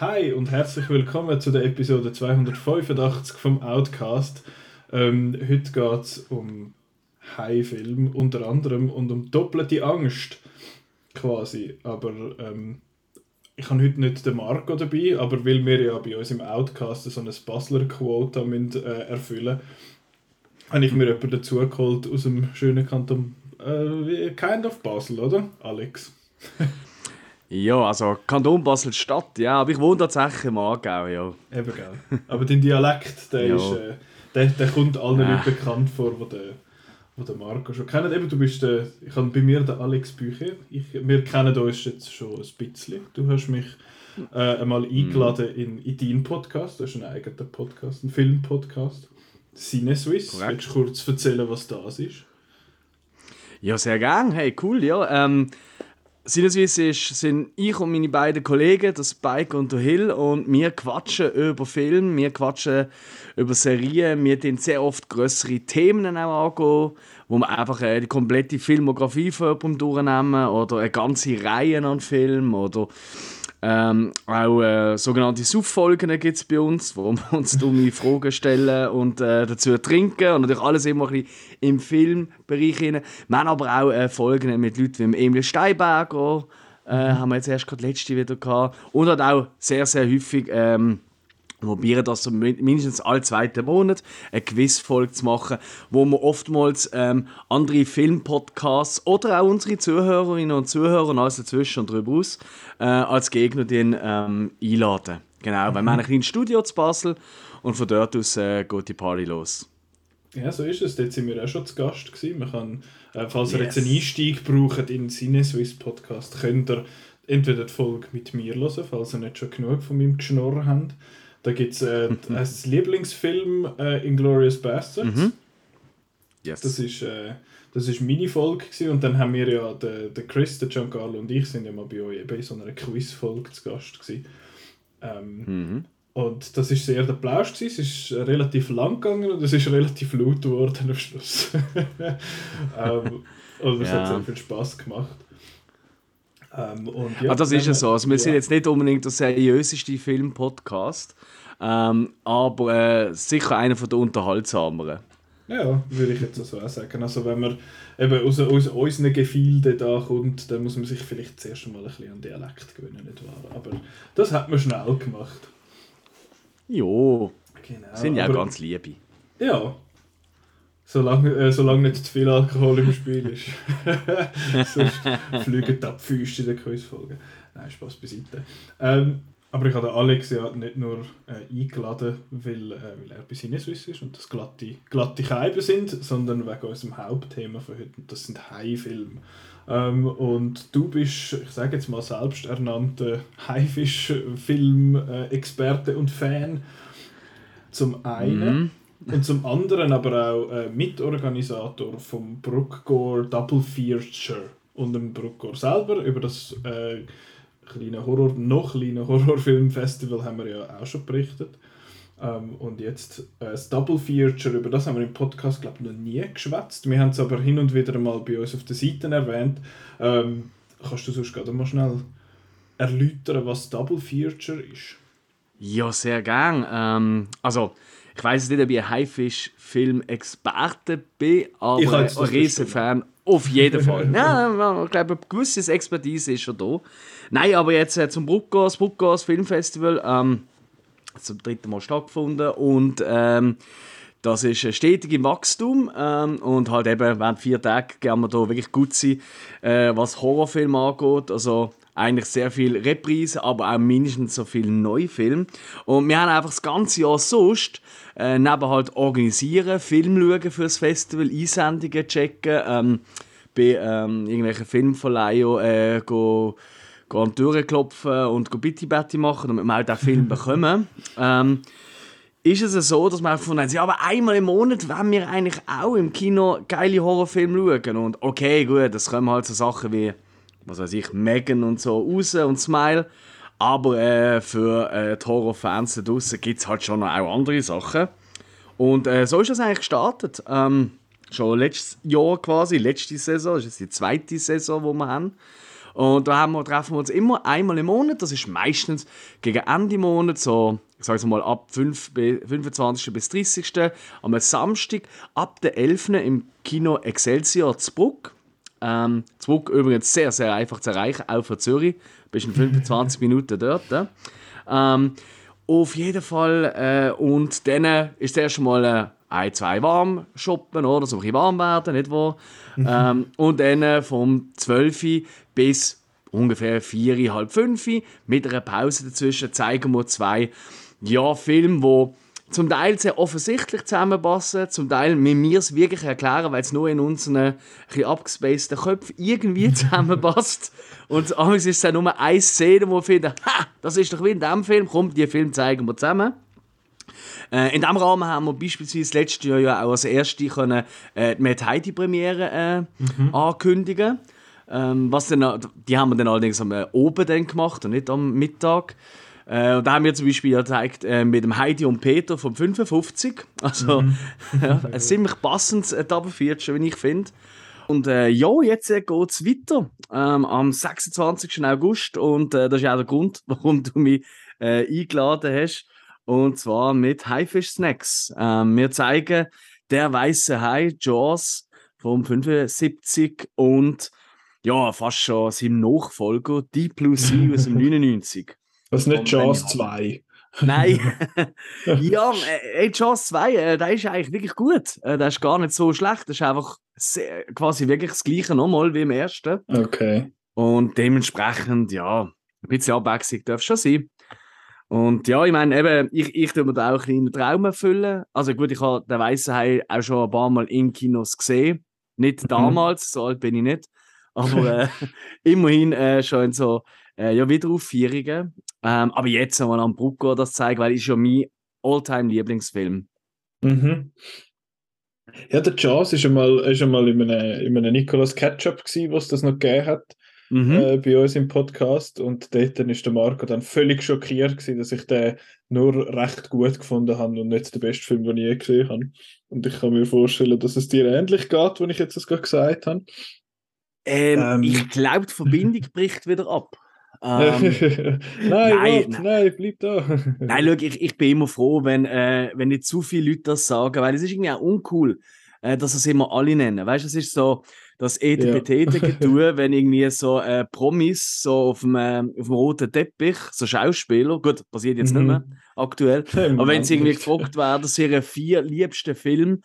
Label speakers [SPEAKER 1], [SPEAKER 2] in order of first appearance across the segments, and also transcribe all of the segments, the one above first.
[SPEAKER 1] Hi und herzlich willkommen zu der Episode 285 vom Outcast. Ähm, heute geht es um High-Film unter anderem und um doppelte Angst quasi. Aber ähm, ich habe heute nicht den Marco dabei, aber weil wir ja bei uns im Outcast so ein Basler-Quota äh, erfüllen habe ich mir jemanden dazu geholt aus dem schönen Kanton äh, Kind of Basel, oder? Alex.
[SPEAKER 2] Ja, also Kanton Basel-Stadt, ja, aber ich wohne tatsächlich im Aargau, ja.
[SPEAKER 1] Eben, gell. Aber dein Dialekt, der, ist, äh, der, der kommt allen ja. Leuten bekannt vor, wo der, wo der Marco schon kennt. Eben, du bist der, ich habe bei mir den Alex Bücher. Ich, wir kennen uns jetzt schon ein bisschen. Du hast mich äh, einmal mhm. eingeladen in, in deinen Podcast. Das ist ein eigener Podcast, ein Filmpodcast. Cine Suisse. Willst du kurz erzählen, was das ist?
[SPEAKER 2] Ja, sehr gern. Hey, cool, ja. Ähm, Sinnesweise sind ich und meine beiden Kollegen, das Spike und der Hill, und wir quatschen über Filme, wir quatschen über Serien, wir tun sehr oft größere Themen auch angehen, wo wir einfach äh, die komplette Filmografie von jemandem durchnehmen oder eine ganze Reihe an Filmen oder ähm, auch äh, sogenannte Suff-Folgen gibt es bei uns, wo wir uns dumme Fragen stellen und äh, dazu trinken und natürlich alles immer ein bisschen im Filmbereich. Rein. Wir haben aber auch äh, Folgen mit Leuten wie Emil Steinberger, äh, haben wir jetzt erst gerade letzte wieder gehabt und hat auch sehr, sehr häufig ähm, probieren das so mindestens alle zweiten Monat eine Quizfolge zu machen, wo wir oftmals ähm, andere Filmpodcasts oder auch unsere Zuhörerinnen und Zuhörer und alles dazwischen und darüber aus äh, als Gegner den, ähm, einladen. Genau, mhm. weil wir haben ein kleines Studio zu Basel und von dort aus äh, geht die Party los.
[SPEAKER 1] Ja, so ist es. Dort sind wir auch schon zu Gast gewesen. Man kann, äh, falls ihr jetzt einen Einstieg braucht in den Cineswiss Podcast, könnt ihr entweder die Folge mit mir hören, falls ihr nicht schon genug von meinem Geschnorren habt da gibt es äh, als Lieblingsfilm äh, Inglourious Bastards. Mhm. Yes. Das ist, äh, das ist meine Folge gewesen. und dann haben wir ja, der, der Chris, der Giancarlo und ich sind ja mal bei euch bei so einer Quiz-Folge zu Gast gewesen. Ähm, mhm. Und das ist sehr der Plausch gewesen. Es ist relativ lang gegangen und es ist relativ laut geworden am Schluss. ähm, und es ja. hat sehr viel Spaß gemacht.
[SPEAKER 2] Ähm, und ja, ah, das ist ja so. Also wir ja. sind jetzt nicht unbedingt der seriöseste Film-Podcast, ähm, aber äh, sicher einer von der unterhaltsameren.
[SPEAKER 1] Ja, würde ich jetzt so auch sagen. Also wenn man eben aus, aus unseren Gefilden da kommt, dann muss man sich vielleicht zuerst mal ein bisschen an Dialekt gewöhnen, nicht wahr? Aber das hat man schnell gemacht.
[SPEAKER 2] Jo, genau, sind ja aber, ganz liebe.
[SPEAKER 1] Ja, Solange, äh, solange nicht zu viel Alkohol im Spiel ist. Sonst fliegen die Füße in der Quizfolge. Nein, Spaß beiseite. Ähm, aber ich habe Alex ja nicht nur äh, eingeladen, weil, äh, weil er bei Sinneswiss ist und das glatte, glatte Scheiben sind, sondern wegen unserem Hauptthema von heute. Und das sind Haifilme. Ähm, und du bist, ich sage jetzt mal, selbsternannter Haifisch-Film-Experte und Fan. Zum einen. Mm und zum anderen aber auch äh, Mitorganisator vom Brookgore Double Feature und dem Brookgore selber. Über das äh, kleine Horror, noch kleine Horrorfilmfestival haben wir ja auch schon berichtet. Ähm, und jetzt äh, das Double Feature, über das haben wir im Podcast, glaube ich, noch nie geschwätzt. Wir haben es aber hin und wieder mal bei uns auf den Seiten erwähnt. Ähm, kannst du sonst gerade mal schnell erläutern, was Double Feature ist?
[SPEAKER 2] Ja, sehr gern. Ähm, also, ich weiß nicht, ob ich ein Haifisch-Film-Experte bin, aber ein Riesenfan. Auf jeden Fall. ja, ich glaube, eine gewisse Expertise ist schon da. Nein, aber jetzt äh, zum Bruckgas, Bruckgas Filmfestival, ähm, zum dritten Mal stattgefunden und ähm, das ist stetig im Wachstum ähm, und halt eben während vier Tagen gehen wir da wirklich gut sein, äh, was Horrorfilme angeht. Also eigentlich sehr viel Reprise, aber auch mindestens so viel Neufilm. Und wir haben einfach das ganze Jahr sonst äh, neben halt organisieren, Film schauen für das Festival, Einsendungen checken, ähm, bei ähm, irgendwelchen Filmverleihungen äh, go, go an die Türen klopfen und go Bitty Betty machen, damit wir halt auch Film bekommen. Ähm, ist es so, dass man einfach von ja, aber einmal im Monat wollen wir eigentlich auch im Kino geile Horrorfilme schauen. Und okay, gut, das kommen halt so Sachen wie was weiß ich, Megan und so raus und Smile. Aber äh, für äh, die Horrorfans da draußen gibt es halt schon noch auch andere Sachen. Und äh, so ist das eigentlich gestartet. Ähm, schon letztes Jahr quasi, letzte Saison, das ist die zweite Saison, die wir haben. Und da wir, treffen wir uns immer einmal im Monat, das ist meistens gegen Ende Monat, so ich sage mal ab 5, 25. bis 30. am Samstag ab der 11. im Kino Excelsior Zbruck. Ähm, Zbruck übrigens sehr, sehr einfach zu erreichen, auch von Zürich. Bist in 25 Minuten dort. Äh. Ähm, auf jeden Fall. Äh, und dann ist es erst mal äh, ein, zwei warm shoppen, oder? So ein bisschen warm werden, nicht wahr? Mhm. Ähm, und dann äh, vom 12 bis ungefähr 4, halb 5 mit einer Pause dazwischen zeigen wir zwei ja, Filme, die zum Teil sehr offensichtlich zusammenpassen, zum Teil mit mir es wirklich erklären, weil es nur in unseren ein abgespaceden Köpfen irgendwie zusammenpasst. Und amigs ist es dann nur eine Szene, wo wir finden, ha, das ist doch wie in diesem Film, komm, die Film zeigen wir zusammen. Äh, in diesem Rahmen haben wir beispielsweise letztes Jahr ja auch als erste können, äh, die Mad Heidi Premiere äh, mhm. ankündigen. Ähm, was dann, die haben wir dann allerdings am äh, oben dann gemacht und nicht am Mittag. Äh, und da haben wir zum Beispiel gezeigt äh, mit dem Heidi und Peter vom 55. Also mhm. ja, ein ziemlich passendes Etappenviertel, wie ich finde. Und äh, ja, jetzt äh, geht es weiter ähm, am 26. August. Und äh, das ist auch der Grund, warum du mich äh, eingeladen hast. Und zwar mit Haifisch Snacks. Ähm, wir zeigen der weiße Hai, Jaws vom 75 und ja, fast schon seinem Nachfolger, Deep Blue Sea aus dem 99.
[SPEAKER 1] Das ist nicht Jaws 2.
[SPEAKER 2] Nein. ja, äh, Jaws 2, äh, der ist eigentlich wirklich gut. Äh, der ist gar nicht so schlecht. Das ist einfach sehr, quasi wirklich das gleiche nochmal wie im ersten.
[SPEAKER 1] Okay.
[SPEAKER 2] Und dementsprechend, ja, ein bisschen Abwechslung darf schon sein. Und ja, ich meine, eben, ich, ich tue mir da auch einen kleinen Traum erfüllen. Also gut, ich habe den Weißen Hai auch schon ein paar Mal in Kinos gesehen. Nicht mhm. damals, so alt bin ich nicht. Aber äh, immerhin äh, schon so äh, ja, Wiederaufführungen. Ähm, aber jetzt haben wir am Brucko das zeigen, weil ist ja mein Alltime-Lieblingsfilm.
[SPEAKER 1] Mhm. Ja, der Jazz ist einmal, ist einmal in einem, in einem Nicolas Ketchup gewesen, was das noch gegeben hat. Mhm. Äh, bei uns im Podcast und dort ist der Marco dann völlig schockiert gewesen, dass ich den nur recht gut gefunden habe und nicht der beste Film, den ich je gesehen habe. Und ich kann mir vorstellen, dass es dir ähnlich geht, wenn ich jetzt das gerade gesagt habe.
[SPEAKER 2] Ähm, ähm. Ich glaube, die Verbindung bricht wieder ab.
[SPEAKER 1] Ähm, nein, nein, wart, nein, bleib da.
[SPEAKER 2] nein, schau, ich, ich bin immer froh, wenn, äh, wenn nicht zu viele Leute das sagen, weil es ist irgendwie auch uncool, äh, dass es immer alle nennen. Weißt du, es ist so das ETPT-Getue, ja. wenn irgendwie so äh, Promis so auf dem, äh, auf dem roten Teppich, so Schauspieler, gut, passiert jetzt mhm. nicht mehr aktuell, aber wenn sie irgendwie gefragt werden, das ihre vier liebsten Filme,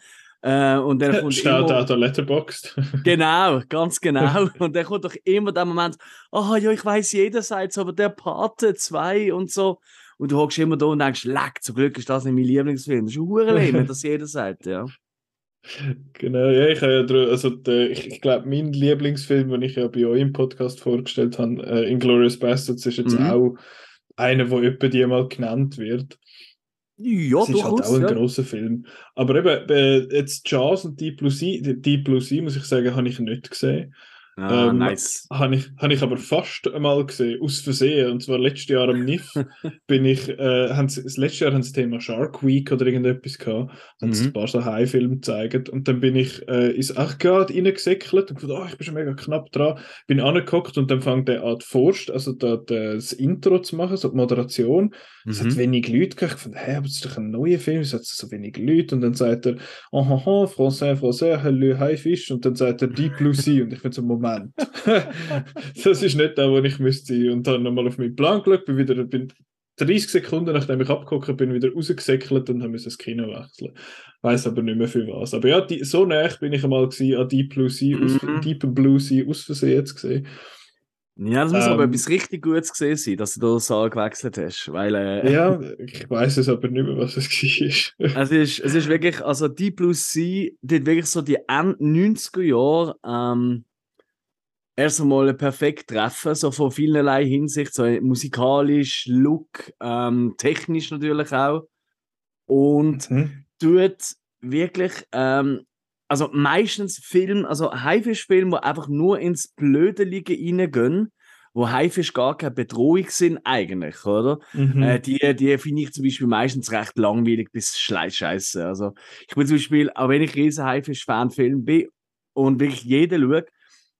[SPEAKER 2] äh, und dann kommt
[SPEAKER 1] Schaut immer... der Letterboxd.
[SPEAKER 2] genau, ganz genau. Und dann kommt doch immer der Moment, ah ja, ich weiß jederseits, aber der Pate 2 und so. Und du hockst immer da und denkst, leck, zum Glück ist das nicht mein Lieblingsfilm. Das ist ein wenn das jeder sagt, ja.
[SPEAKER 1] Genau, ja, ich habe ja, also der, ich, ich glaube, mein Lieblingsfilm, den ich ja bei euch im Podcast vorgestellt habe, äh, Inglourious Bastards, ist jetzt mhm. auch einer, wo etwa die mal genannt wird.
[SPEAKER 2] Ja,
[SPEAKER 1] das ist halt auch ein ja. großer Film. Aber eben, äh, jetzt Jazz und Deep Blue Sea, Deep Blue sea, muss ich sagen, habe ich nicht gesehen.
[SPEAKER 2] Ah, ähm, nice.
[SPEAKER 1] Habe ich, hab ich aber fast einmal gesehen, aus Versehen. Und zwar letztes Jahr am NIF bin ich, äh, das letzte Jahr haben sie das Thema Shark Week oder irgendetwas gehabt. Haben mhm. sie ein paar so High-Filme gezeigt. Und dann bin ich äh, ins Arcade reingesäckelt und gedacht, oh, ich bin schon mega knapp dran. Bin angeguckt und dann fängt der an Forst, also da, das Intro zu machen, so die Moderation. Es mhm. hat wenig Leute gehabt. Ich fand, hey, aber das ist doch ein neuer Film, es hat so wenig Leute. Und dann sagt er, oh, oh, oh Français, Français, hallo, Haifisch. Und dann sagt er Deep Blue Sea. Und ich bin so, Moment. das ist nicht da, wo ich müsste sein. Und dann nochmal auf meinen Plan geschaut, bin wieder, bin 30 Sekunden, nachdem ich abgeguckt bin, wieder rausgesäckelt und habe das Kino wechseln. Weiß aber nicht mehr für was. Aber ja, die, so nah bin ich einmal gewesen, an Deep Blue Sea, aus, mhm. Deep Blue Sea aus Versehen jetzt gesehen.
[SPEAKER 2] Ja, das muss ähm, aber etwas richtig Gutes gesehen sein, dass du da so gewechselt hast. Weil, äh,
[SPEAKER 1] ja, ich weiß es aber nicht mehr, was es war.
[SPEAKER 2] es, ist, es ist wirklich, also Deep Blue Sea, die wirklich so die End 90er Jahre ähm, erst einmal perfekt treffen, so von vielerlei Hinsicht, so musikalisch, Look, ähm, technisch natürlich auch. Und mhm. tut wirklich ähm, also meistens Film, also Haifischfilme, die einfach nur ins blöde Liegen reingehen, wo Haifisch gar keine Bedrohung sind eigentlich, oder? Mhm. Äh, die die finde ich zum Beispiel meistens recht langweilig bis scheiße. Also ich bin zum Beispiel, auch wenn ich riesen Haifisch-Fan-Film bin und wirklich jeden schaue,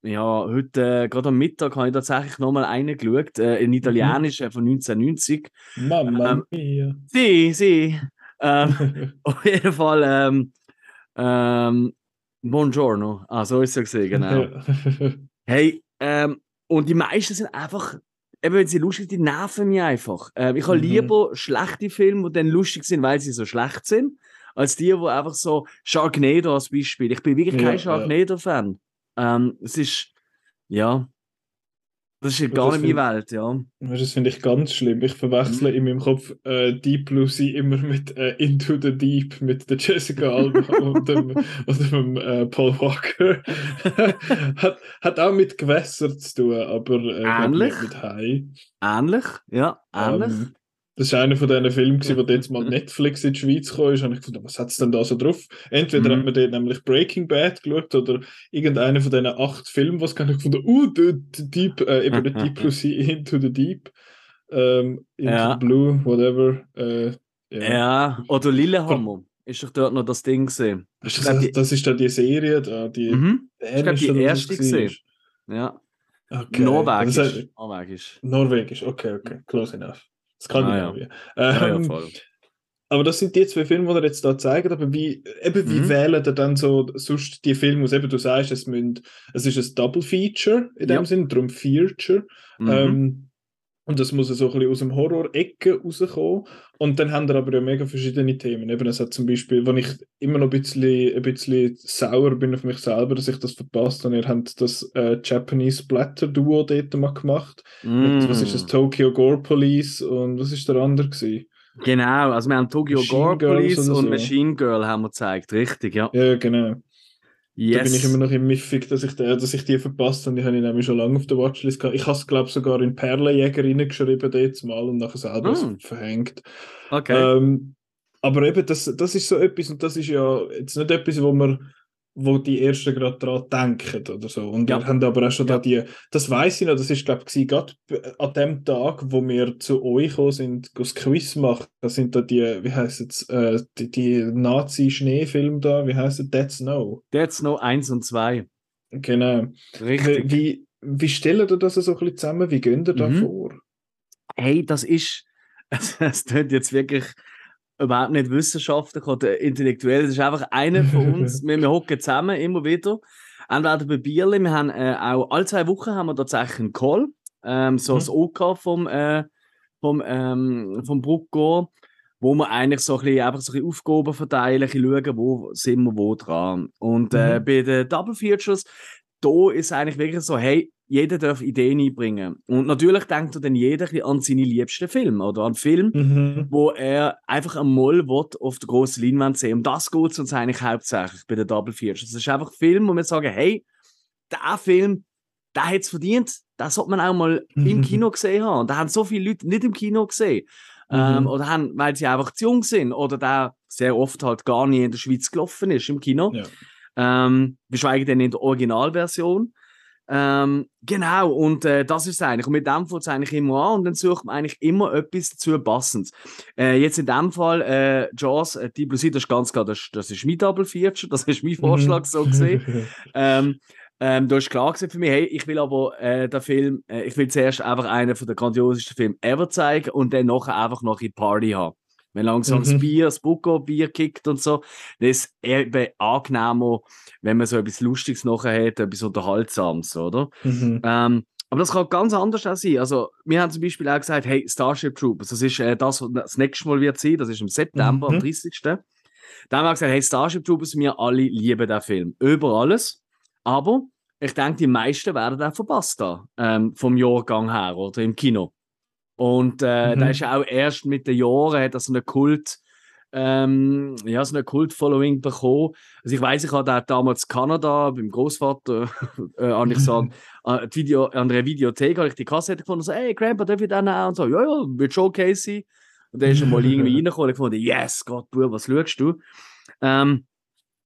[SPEAKER 2] ja, heute, äh, gerade am Mittag, habe ich tatsächlich nochmal einen geschaut, äh, in Italienisch mhm. von 1990.
[SPEAKER 1] Mamma ähm, mia.
[SPEAKER 2] Sie, sie. Ähm, auf jeden Fall, ähm, ähm, Buongiorno. Ah, so ist es gesehen, genau. hey, ähm, und die meisten sind einfach, eben wenn sie lustig sind, die nerven mich einfach. Ähm, ich habe mhm. lieber schlechte Filme, die dann lustig sind, weil sie so schlecht sind, als die, die einfach so Sharknado als Beispiel. Ich bin wirklich kein ja, Sharknado-Fan. Ähm, es ist, ja, das ist gar nicht meine Welt, ja.
[SPEAKER 1] Das finde ich ganz schlimm. Ich verwechsle mhm. in meinem Kopf äh, Deep Sea immer mit äh, Into the Deep, mit der Jessica Alba und dem, und dem äh, Paul Walker. hat, hat auch mit Gewässern zu tun, aber
[SPEAKER 2] äh, ähnlich.
[SPEAKER 1] mit Hai.
[SPEAKER 2] Ähnlich, ja, ähnlich. Um,
[SPEAKER 1] das war einer von diesen Filmen, der jetzt mal Netflix in die Schweiz kam. ist. Und ich gedacht, was hat es denn da so drauf? Entweder mhm. hat man dort nämlich Breaking Bad geschaut oder irgendeiner von diesen acht Filmen, was kann ich gefunden, uh, the, the Deep, äh, eben der Deep Blue Sea, Into the Deep, ähm, Into ja. the Blue, whatever. Äh,
[SPEAKER 2] ja. ja. oder Lillehammer. Ist doch dort noch das Ding gesehen.
[SPEAKER 1] Das, das, das, ist dann die Serie, da, die
[SPEAKER 2] mhm. Ich glaube, die erste gesehen. Ja. Okay. Norwegisch. Das heißt,
[SPEAKER 1] Norwegisch. Norwegisch, okay, okay, close enough. Skandinavien.
[SPEAKER 2] Ah, ja. Ähm, ja, ja,
[SPEAKER 1] aber das sind die zwei Filme, die er jetzt da zeigt. Aber wie, eben, wie mhm. wählen er dann so sonst die Filme aus? Eben, du sagst, es, müssen, es ist ein Double Feature in dem ja. Sinn, darum Feature. Mhm. Ähm, und das muss so ein bisschen aus dem Horror-Ecke rauskommen. Und dann haben wir aber ja mega verschiedene Themen. Eben, es hat zum Beispiel, wenn ich immer noch ein bisschen, ein bisschen sauer bin auf mich selber, dass ich das verpasst habe, ihr habt das äh, Japanese Splatter-Duo dort mal gemacht. Mm. Mit, was ist das? Tokyo Gore Police und was ist der andere gewesen?
[SPEAKER 2] Genau, also wir haben Tokyo Machine Gore Police und, so. Machine Girl haben wir gezeigt, richtig, ja.
[SPEAKER 1] Ja, genau. Yes. Da bin ich immer noch im Miffig, dass ich, die, dass ich die verpasst habe. Die habe ich nämlich schon lange auf der Watchlist gehabt. Ich habe es, glaube ich, sogar in Perlenjäger reingeschrieben, jetzt mal und nachher selber mm. verhängt.
[SPEAKER 2] Okay.
[SPEAKER 1] Ähm, aber eben, das, das ist so etwas, und das ist ja jetzt nicht etwas, wo man wo die Ersten gerade daran denken oder so. Und ja. wir haben aber auch schon ja. da die, das weiß ich noch, das ist glaube ich gerade an dem Tag, wo wir zu euch gekommen sind, das Quiz machen, da sind da die, wie heißt es, äh, die, die Nazi-Schneefilme da, wie heißt es, Dead Snow?
[SPEAKER 2] Dead Snow 1 und 2.
[SPEAKER 1] Genau. Richtig. Wie, wie stellen ihr das so ein bisschen zusammen? Wie gehen ihr da mhm. vor?
[SPEAKER 2] Hey, das ist, es klingt jetzt wirklich überhaupt nicht wissenschaftlich oder intellektuell. Das ist einfach einer von uns. wir, wir hocken zusammen immer wieder. Entweder bei Bierli, wir haben äh, auch alle zwei Wochen haben wir tatsächlich einen Call, ähm, so mhm. das OK vom, äh, vom, ähm, vom Bruckgor, wo wir eigentlich so ein bisschen, einfach so ein bisschen Aufgaben verteilen, schauen, wo sind wir wo dran. Und äh, mhm. bei den Double Features, da ist eigentlich wirklich so, hey, jeder darf Ideen einbringen. Und natürlich denkt dann jeder an seine liebsten Filme oder an Film, mhm. wo er einfach einmal auf der großen Leinwand sehen Um das geht es uns eigentlich hauptsächlich bei den Double Features. Es ist einfach ein Film, wo wir sagen, hey, der Film, der hat es verdient, das sollte man auch mal mhm. im Kino gesehen haben. Da haben so viele Leute nicht im Kino gesehen. Mhm. Ähm, oder haben, weil sie einfach zu jung sind oder der sehr oft halt gar nie in der Schweiz gelaufen ist im Kino. Ja. Ähm, geschweige denn in der Originalversion. Ähm, genau, und äh, das ist es eigentlich. Und mit dem fängt es eigentlich immer an und dann sucht man eigentlich immer etwas dazu Passendes. Äh, jetzt in dem Fall, äh, Jaws, äh, Deep Blue Sea, das ist ganz klar, das, das ist mein Double Feature, das ist mein Vorschlag so gesehen. ähm, ähm, da ist klar für mich, hey, ich will aber äh, den Film, äh, ich will zuerst einfach einen von der grandiosesten Filme ever zeigen und dann nachher einfach noch in Party haben. Wenn langsam mhm. das Bier, das Bucco-Bier kickt und so, das ist eben angenehmer, wenn man so etwas Lustiges nachher hat, etwas Unterhaltsames, oder? Mhm. Ähm, aber das kann ganz anders auch sein. Also, wir haben zum Beispiel auch gesagt, hey, Starship Troopers, das ist äh, das, was das nächste Mal wird sein, das ist im September, mhm. am 30. Da haben wir gesagt, hey, Starship Troopers, wir alle lieben den Film. Über alles. Aber ich denke, die meisten werden den verpasst da, ähm, vom Jahrgang her oder im Kino. Und äh, mhm. da ist auch erst mit den Jahren hat er so eine Kult, ähm, ja, so eine Kult-Following bekommen. Also ich weiß, ich hatte auch damals in Kanada beim Großvater, äh, an ich so, an, Video, an einer Videothek habe ich die Kassette gefunden und so, hey Grandpa, darf ich den auch? Und so, ja, ja, wird schon okay sein. Und dann ist er mal irgendwie reingekommen und ich fand, yes, Gott, Bub, was schaust du? Ähm,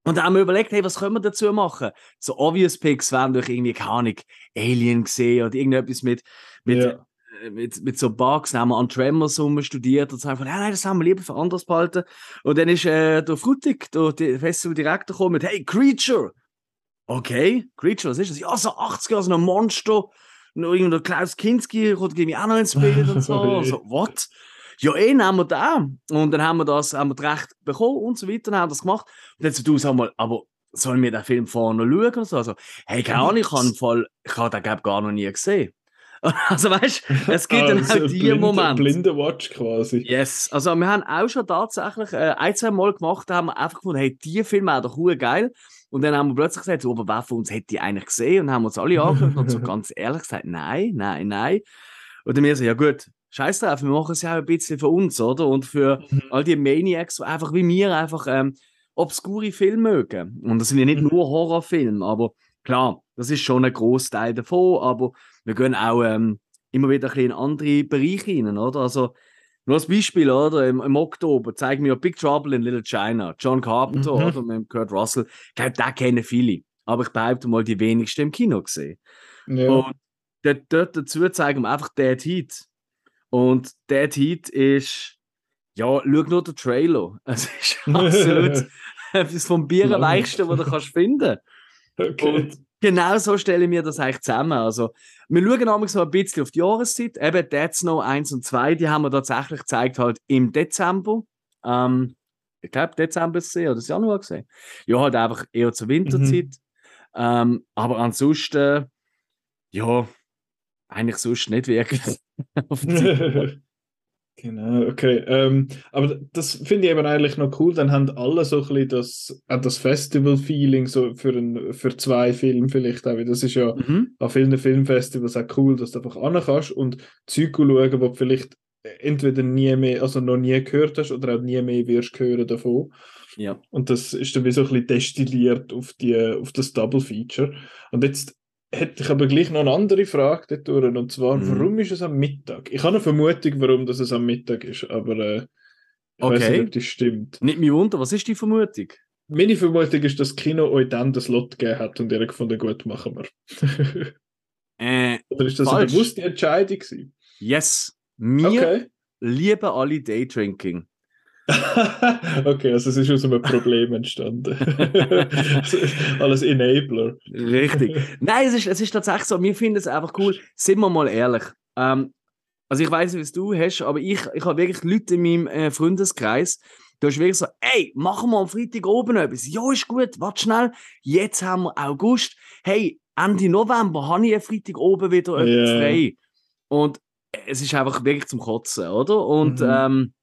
[SPEAKER 2] Und dann haben wir überlegt, hey, was können wir dazu machen? So obvious Picks wären durch irgendwie, keine Ahnung, Alien gesehen oder irgendetwas mit, mit,
[SPEAKER 1] Ja.
[SPEAKER 2] Äh, mit, mit so Bugs. Haben wir an Tremors studiert und sagen, nein, nein, das haben wir lieber für anders behalten. Und dann ist äh, der Frutig, der der Festivaldirektor gekommen mit, hey, Creature! Okay, Creature, was ist das? Ja, so 80er, so ein Monster. Noch irgendein Klaus Kinski kommt irgendwie auch noch ins Bild und so.
[SPEAKER 1] Oh je.
[SPEAKER 2] so what? Ja, eh, nehmen wir da. Und dann haben wir das, haben wir das Recht bekommen und so weiter, dann haben wir das gemacht. Und dann so, du sag mal, aber sollen wir den Film vorne schauen oder so? Also, hey, keine Ahnung, ich habe im Fall, ich habe den glaub, gar noch nie gesehen. Also weißt du, es gibt dann
[SPEAKER 1] Ah, so
[SPEAKER 2] auch
[SPEAKER 1] ein
[SPEAKER 2] die
[SPEAKER 1] blinder-
[SPEAKER 2] Momente.
[SPEAKER 1] Blinder Watch quasi.
[SPEAKER 2] Yes, also wir haben auch schon tatsächlich äh, ein, zwei Mal gemacht, da haben wir einfach gefunden, hey, die Filme auch doch geil. Und dann haben wir plötzlich gesagt, so, aber wer von uns hätte die eigentlich gesehen? Und haben uns alle angeschaut und so ganz ehrlich gesagt, nein, nein, nein. Und dann wir so, ja gut, scheiß drauf, wir machen es ja auch ein bisschen für uns, oder? Und für
[SPEAKER 1] Mhm.
[SPEAKER 2] all die Maniacs, die einfach wie wir einfach ähm, obskure Filme mögen. Und das sind ja nicht
[SPEAKER 1] Mhm.
[SPEAKER 2] nur Horrorfilme, aber klar, das ist schon ein Großteil davon, aber wir gehen auch ähm, immer wieder ein bisschen in andere Bereiche rein, oder? Also, nur als Beispiel, oder? Im, im Oktober zeigen wir Big Trouble in Little China. John Carpenter,
[SPEAKER 1] Mhm.
[SPEAKER 2] oder? Mit Kurt Russell. Ich glaube, den kennen viele. Aber ich behaupte mal, die wenigsten im Kino gesehen.
[SPEAKER 1] Ja.
[SPEAKER 2] Und dort, dort dazu zeigen wir einfach Dead Heat. Und Dead Heat ist, ja, schau nur den Trailer. Es ist absolut etwas vom Bierenweichsten, was du kannst finden
[SPEAKER 1] okay.
[SPEAKER 2] Und genau so stelle ich mir das eigentlich zusammen. Also, wir schauen nämlich so ein bisschen auf die Jahreszeit. Eben Dead Snow 1 und 2, die haben wir tatsächlich gezeigt halt im Dezember. Ähm, ich glaube, Dezember es oder Januar gesehen. Ja, halt einfach eher zur Winterzeit. Ähm, aber ansonsten, ja, eigentlich sonst nicht wirklich.
[SPEAKER 1] Genau, okay. Ähm, aber das finde ich eben eigentlich noch cool. Dann haben alle so ein bisschen das, auch das Festival-Feeling so für, ein, für zwei Filme vielleicht auch. Das ist ja
[SPEAKER 2] mhm.
[SPEAKER 1] an vielen Filmfestivals auch cool, dass du einfach ran kannst und Zeug schauen, wo du vielleicht entweder nie mehr, also noch nie gehört hast oder auch nie mehr wirst hören davon.
[SPEAKER 2] Ja.
[SPEAKER 1] Und das ist dann wie so ein bisschen destilliert auf, die, auf das Double Feature. Und jetzt hätte ich aber gleich noch eine andere Frage dort durch, und zwar,
[SPEAKER 2] Mhm.
[SPEAKER 1] warum ist es am Mittag? Ich habe eine Vermutung, warum das es am Mittag ist, aber äh, ich weiß
[SPEAKER 2] Okay.
[SPEAKER 1] nicht, ob das stimmt.
[SPEAKER 2] Nicht mich wunder, was ist die Vermutung?
[SPEAKER 1] Meine Vermutung ist, dass das Kino euch dann das Lot gegeben hat und ihr gefunden, gut, machen wir.
[SPEAKER 2] Äh,
[SPEAKER 1] Oder ist das
[SPEAKER 2] Falsch.
[SPEAKER 1] eine bewusste Entscheidung gewesen?
[SPEAKER 2] yes. Wir
[SPEAKER 1] Okay.
[SPEAKER 2] lieben alle Daydrinking.
[SPEAKER 1] okay, also es ist aus einem Problem entstanden. Alles Enabler.
[SPEAKER 2] Richtig. Nein, es ist, es ist tatsächlich so. Wir finden es einfach cool. Sind wir mal ehrlich. Ähm, also ich weiß nicht, was du hast, aber ich, ich habe wirklich Leute in meinem äh, Freundeskreis, da ist wirklich so, ey, machen wir am Freitag oben etwas. Ja, ist gut, warte schnell. Jetzt haben wir August. Hey, Ende November habe ich am Freitag oben wieder etwas
[SPEAKER 1] Ja.
[SPEAKER 2] frei. Und es ist einfach wirklich zum Kotzen, oder? Und,
[SPEAKER 1] Mhm.
[SPEAKER 2] ähm,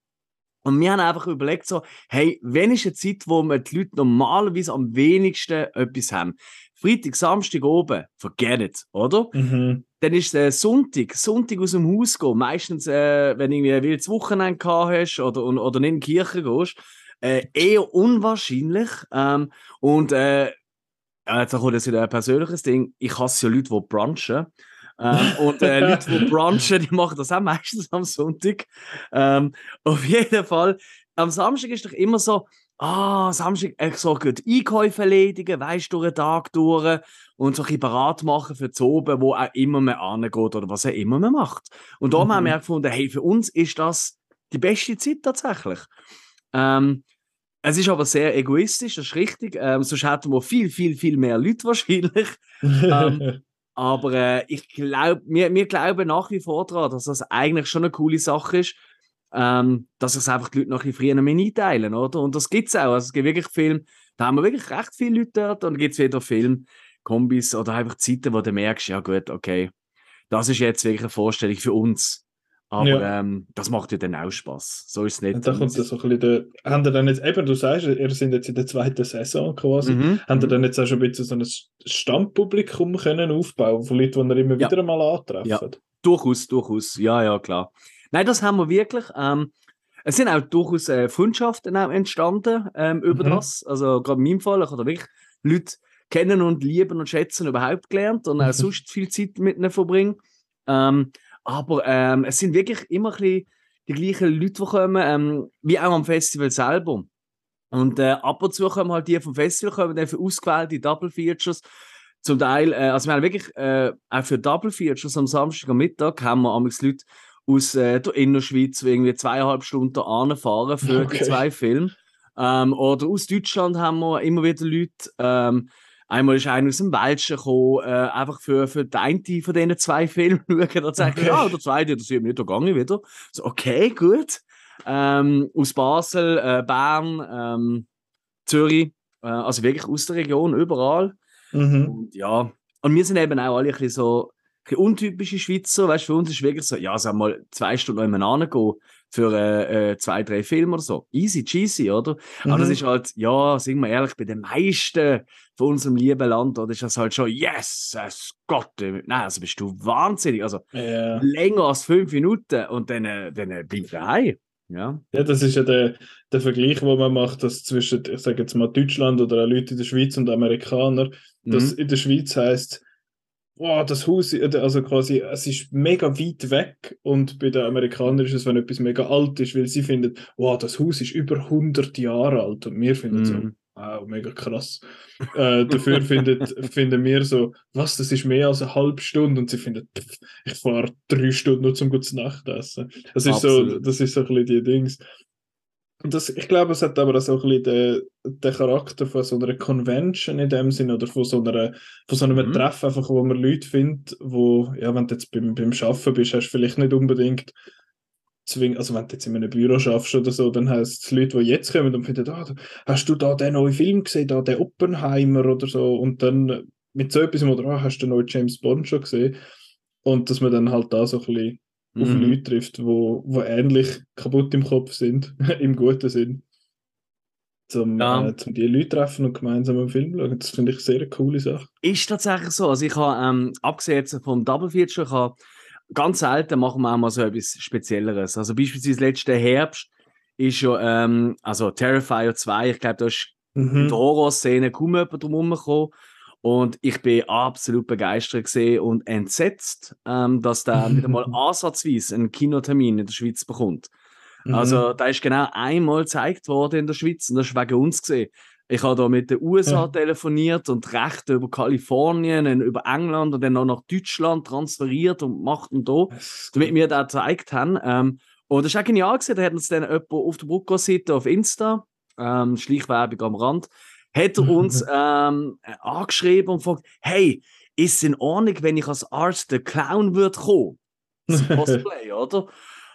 [SPEAKER 2] und wir haben einfach überlegt, so, hey, wann ist eine Zeit, wo wir die Leute normalerweise am wenigsten etwas haben? Freitag, Samstag oben, it, oder?
[SPEAKER 1] Mhm.
[SPEAKER 2] Dann ist es äh, Sonntag, Sonntag aus dem Haus gehen. Meistens, äh, wenn du irgendwie ein wildes Wochenende gehabt hast oder, und- oder nicht in die Kirche gehst, äh, eher unwahrscheinlich. Ähm, und äh, jetzt kommt jetzt wieder ein persönliches Ding. Ich hasse ja Leute, die brunchen. Ähm, und äh, Leute, die brunchen, die machen das auch meistens am Sonntag. Ähm, auf jeden Fall, am Samstag ist doch immer so, ah, Samstag, ich so gut Einkäufe erledigen, weißt du, durch den Tag durch und so ein bisschen bereit machen für die Oben, wo auch immer man angeht oder was auch immer man macht. Und da
[SPEAKER 1] Mhm.
[SPEAKER 2] haben wir gefunden, hey, für uns ist das die beste Zeit tatsächlich. Ähm, es ist aber sehr egoistisch, das ist richtig. Ähm, sonst hätten wir viel, viel, viel mehr Leute wahrscheinlich. Ähm, Aber äh, ich glaube, wir, wir glauben nach wie vor daran, dass das eigentlich schon eine coole Sache ist, ähm, dass sich einfach die Leute noch ein bisschen früher mehr einteilen, oder? Und das gibt es auch. Also es gibt wirklich Filme, da haben wir wirklich recht viele Leute dort und gibt es wieder Filmkombis oder einfach Zeiten, wo du merkst, ja gut, okay, das ist jetzt wirklich eine Vorstellung für uns. Aber
[SPEAKER 1] Ja.
[SPEAKER 2] ähm, das macht ja dann auch Spaß. So ist es nicht.
[SPEAKER 1] Und da kommt dann so ein bisschen der, haben dann jetzt, eben, du sagst, ihr seid jetzt in der zweiten Saison quasi,
[SPEAKER 2] Mhm.
[SPEAKER 1] haben
[SPEAKER 2] mhm.
[SPEAKER 1] dann jetzt auch schon ein bisschen so ein Stammpublikum können aufbauen von Leuten, die ihr immer
[SPEAKER 2] Ja.
[SPEAKER 1] wieder mal antreffen?
[SPEAKER 2] Ja. Durchaus, durchaus. Ja, ja, klar. Nein, das haben wir wirklich. Ähm, es sind auch durchaus äh, Freundschaften entstanden ähm, über
[SPEAKER 1] Mhm.
[SPEAKER 2] das. Also gerade in meinem Fall, ich habe wirklich Leute kennen und lieben und schätzen überhaupt gelernt und auch
[SPEAKER 1] Mhm.
[SPEAKER 2] sonst viel Zeit mit ihnen verbringen. Ähm, aber ähm, es sind wirklich immer ein bisschen die gleichen Leute, die kommen, ähm, wie auch am Festival selber. Und äh, ab und zu kommen halt die vom Festival kommen dann für ausgewählte Double Features. Zum Teil, äh, also wir haben wirklich äh, auch für Double Features am Samstag am Mittag haben wir amigs Leute aus äh, der Innerschweiz, die irgendwie zweieinhalb Stunden anfahren für okay. die zwei Filme. Ähm, oder aus Deutschland haben wir immer wieder Leute. Ähm, einmal ist einer aus dem Welschen gekommen, äh, einfach für, für den einen von diesen zwei Filmen schauen. Da sagt okay. ja, der zweite, das sieht mir nicht, ich wieder. So, okay, gut. Ähm, aus Basel, äh, Bern, ähm, Zürich, äh, also wirklich aus der Region, überall. Mhm. Und ja, und wir sind eben auch alle ein bisschen so ein bisschen untypische Schweizer. Weißt, für uns ist wirklich so, ja, sag mal, zwei Stunden noch gehen für äh, äh, zwei, drei Filme oder so. Easy cheesy, oder? Mhm. Aber das ist halt, ja, sagen wir ehrlich, bei den meisten von unserem lieben Land, oder ist das halt schon, yes, Gott, nein, also bist du wahnsinnig. Also ja. länger als fünf Minuten und dann, äh, dann äh, bleibst du daheim. Ja.
[SPEAKER 1] ja, das ist ja der, der Vergleich, den man macht, dass zwischen, ich sage jetzt mal, Deutschland oder Leute in der Schweiz und Amerikaner, mhm. dass in der Schweiz heißt boah, das Haus, äh, also quasi, es ist mega weit weg und bei den Amerikanern ist es, wenn etwas mega alt ist, weil sie finden, wow, das Haus ist über 100 Jahre alt und wir finden mm. so, mhm. wow, mega krass. äh, dafür findet, finden wir so, was, das ist mehr als eine halbe Stunde und sie finden, pff, ich fahre drei Stunden nur zum gutes Nachtessen. Das ist Absolut. so, das ist so ein bisschen die Dings. Das, ich glaube, es hat aber auch ein bisschen den, den Charakter von so einer Convention in dem Sinne oder von so, einer, von so einem mhm. Treffen, einfach, wo man Leute findet, wo, ja, wenn du jetzt beim, beim Arbeiten bist, hast du vielleicht nicht unbedingt zwingen, also wenn du jetzt in einem Büro schaffst oder so, dann heißt es Leute, die jetzt kommen und finden, ah, hast du da den neuen Film gesehen, da den Oppenheimer oder so und dann mit so etwas oder ah, hast du den neuen James Bond schon gesehen und dass man dann halt da so ein bisschen auf mhm. Leute trifft, die wo, wo ähnlich kaputt im Kopf sind, im guten Sinn. Zum, ja. äh, zum die Leute treffen und gemeinsam einen Film schauen. Das finde ich sehr eine coole Sache.
[SPEAKER 2] Ist tatsächlich so. Also ich habe, ähm, abgesehen vom Double Feature, ich habe ganz selten machen wir auch mal so etwas Spezielleres. Also beispielsweise letzten Herbst ist ja, ähm, also Terrifier 2, ich glaube, da ist mhm. in der Horrorszene kaum jemand drum gekommen. Und ich bin absolut begeistert und entsetzt, ähm, dass der wieder mal ansatzweise einen Kinotermin in der Schweiz bekommt. Mhm. Also, da ist genau einmal gezeigt worden in der Schweiz und das ist wegen uns gesehen. Ich habe da mit den USA ja. telefoniert und Rechte über Kalifornien und über England und dann noch nach Deutschland transferiert und macht und da, damit wir das gezeigt haben. Ähm, und das ist auch genial gewesen. Da hat uns dann jemand auf der Brucko-Seite auf Insta, ähm, Schleichwerbung am Rand, hat er uns ähm, angeschrieben und gefragt, hey, ist es in Ordnung, wenn ich als Arzt der Clown würde kommen? Zum Cosplay, oder?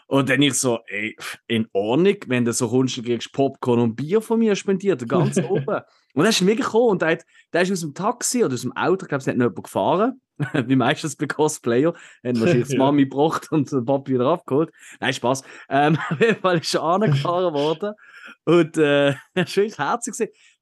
[SPEAKER 2] Und dann ich so, ey, in Ordnung, wenn du so kommst, du kriegst Popcorn und Bier von mir spendiert, ganz oben. Und dann ist mir gekommen und der, der ist aus dem Taxi oder aus dem Auto, ich glaube, es hat nicht jemand gefahren, wie meistens bei Cosplayer, haben wahrscheinlich die Mami gebracht und den Papi wieder abgeholt. Nein, Spaß. Ähm, auf jeden Fall ist er angefahren worden und äh, das war wirklich herzig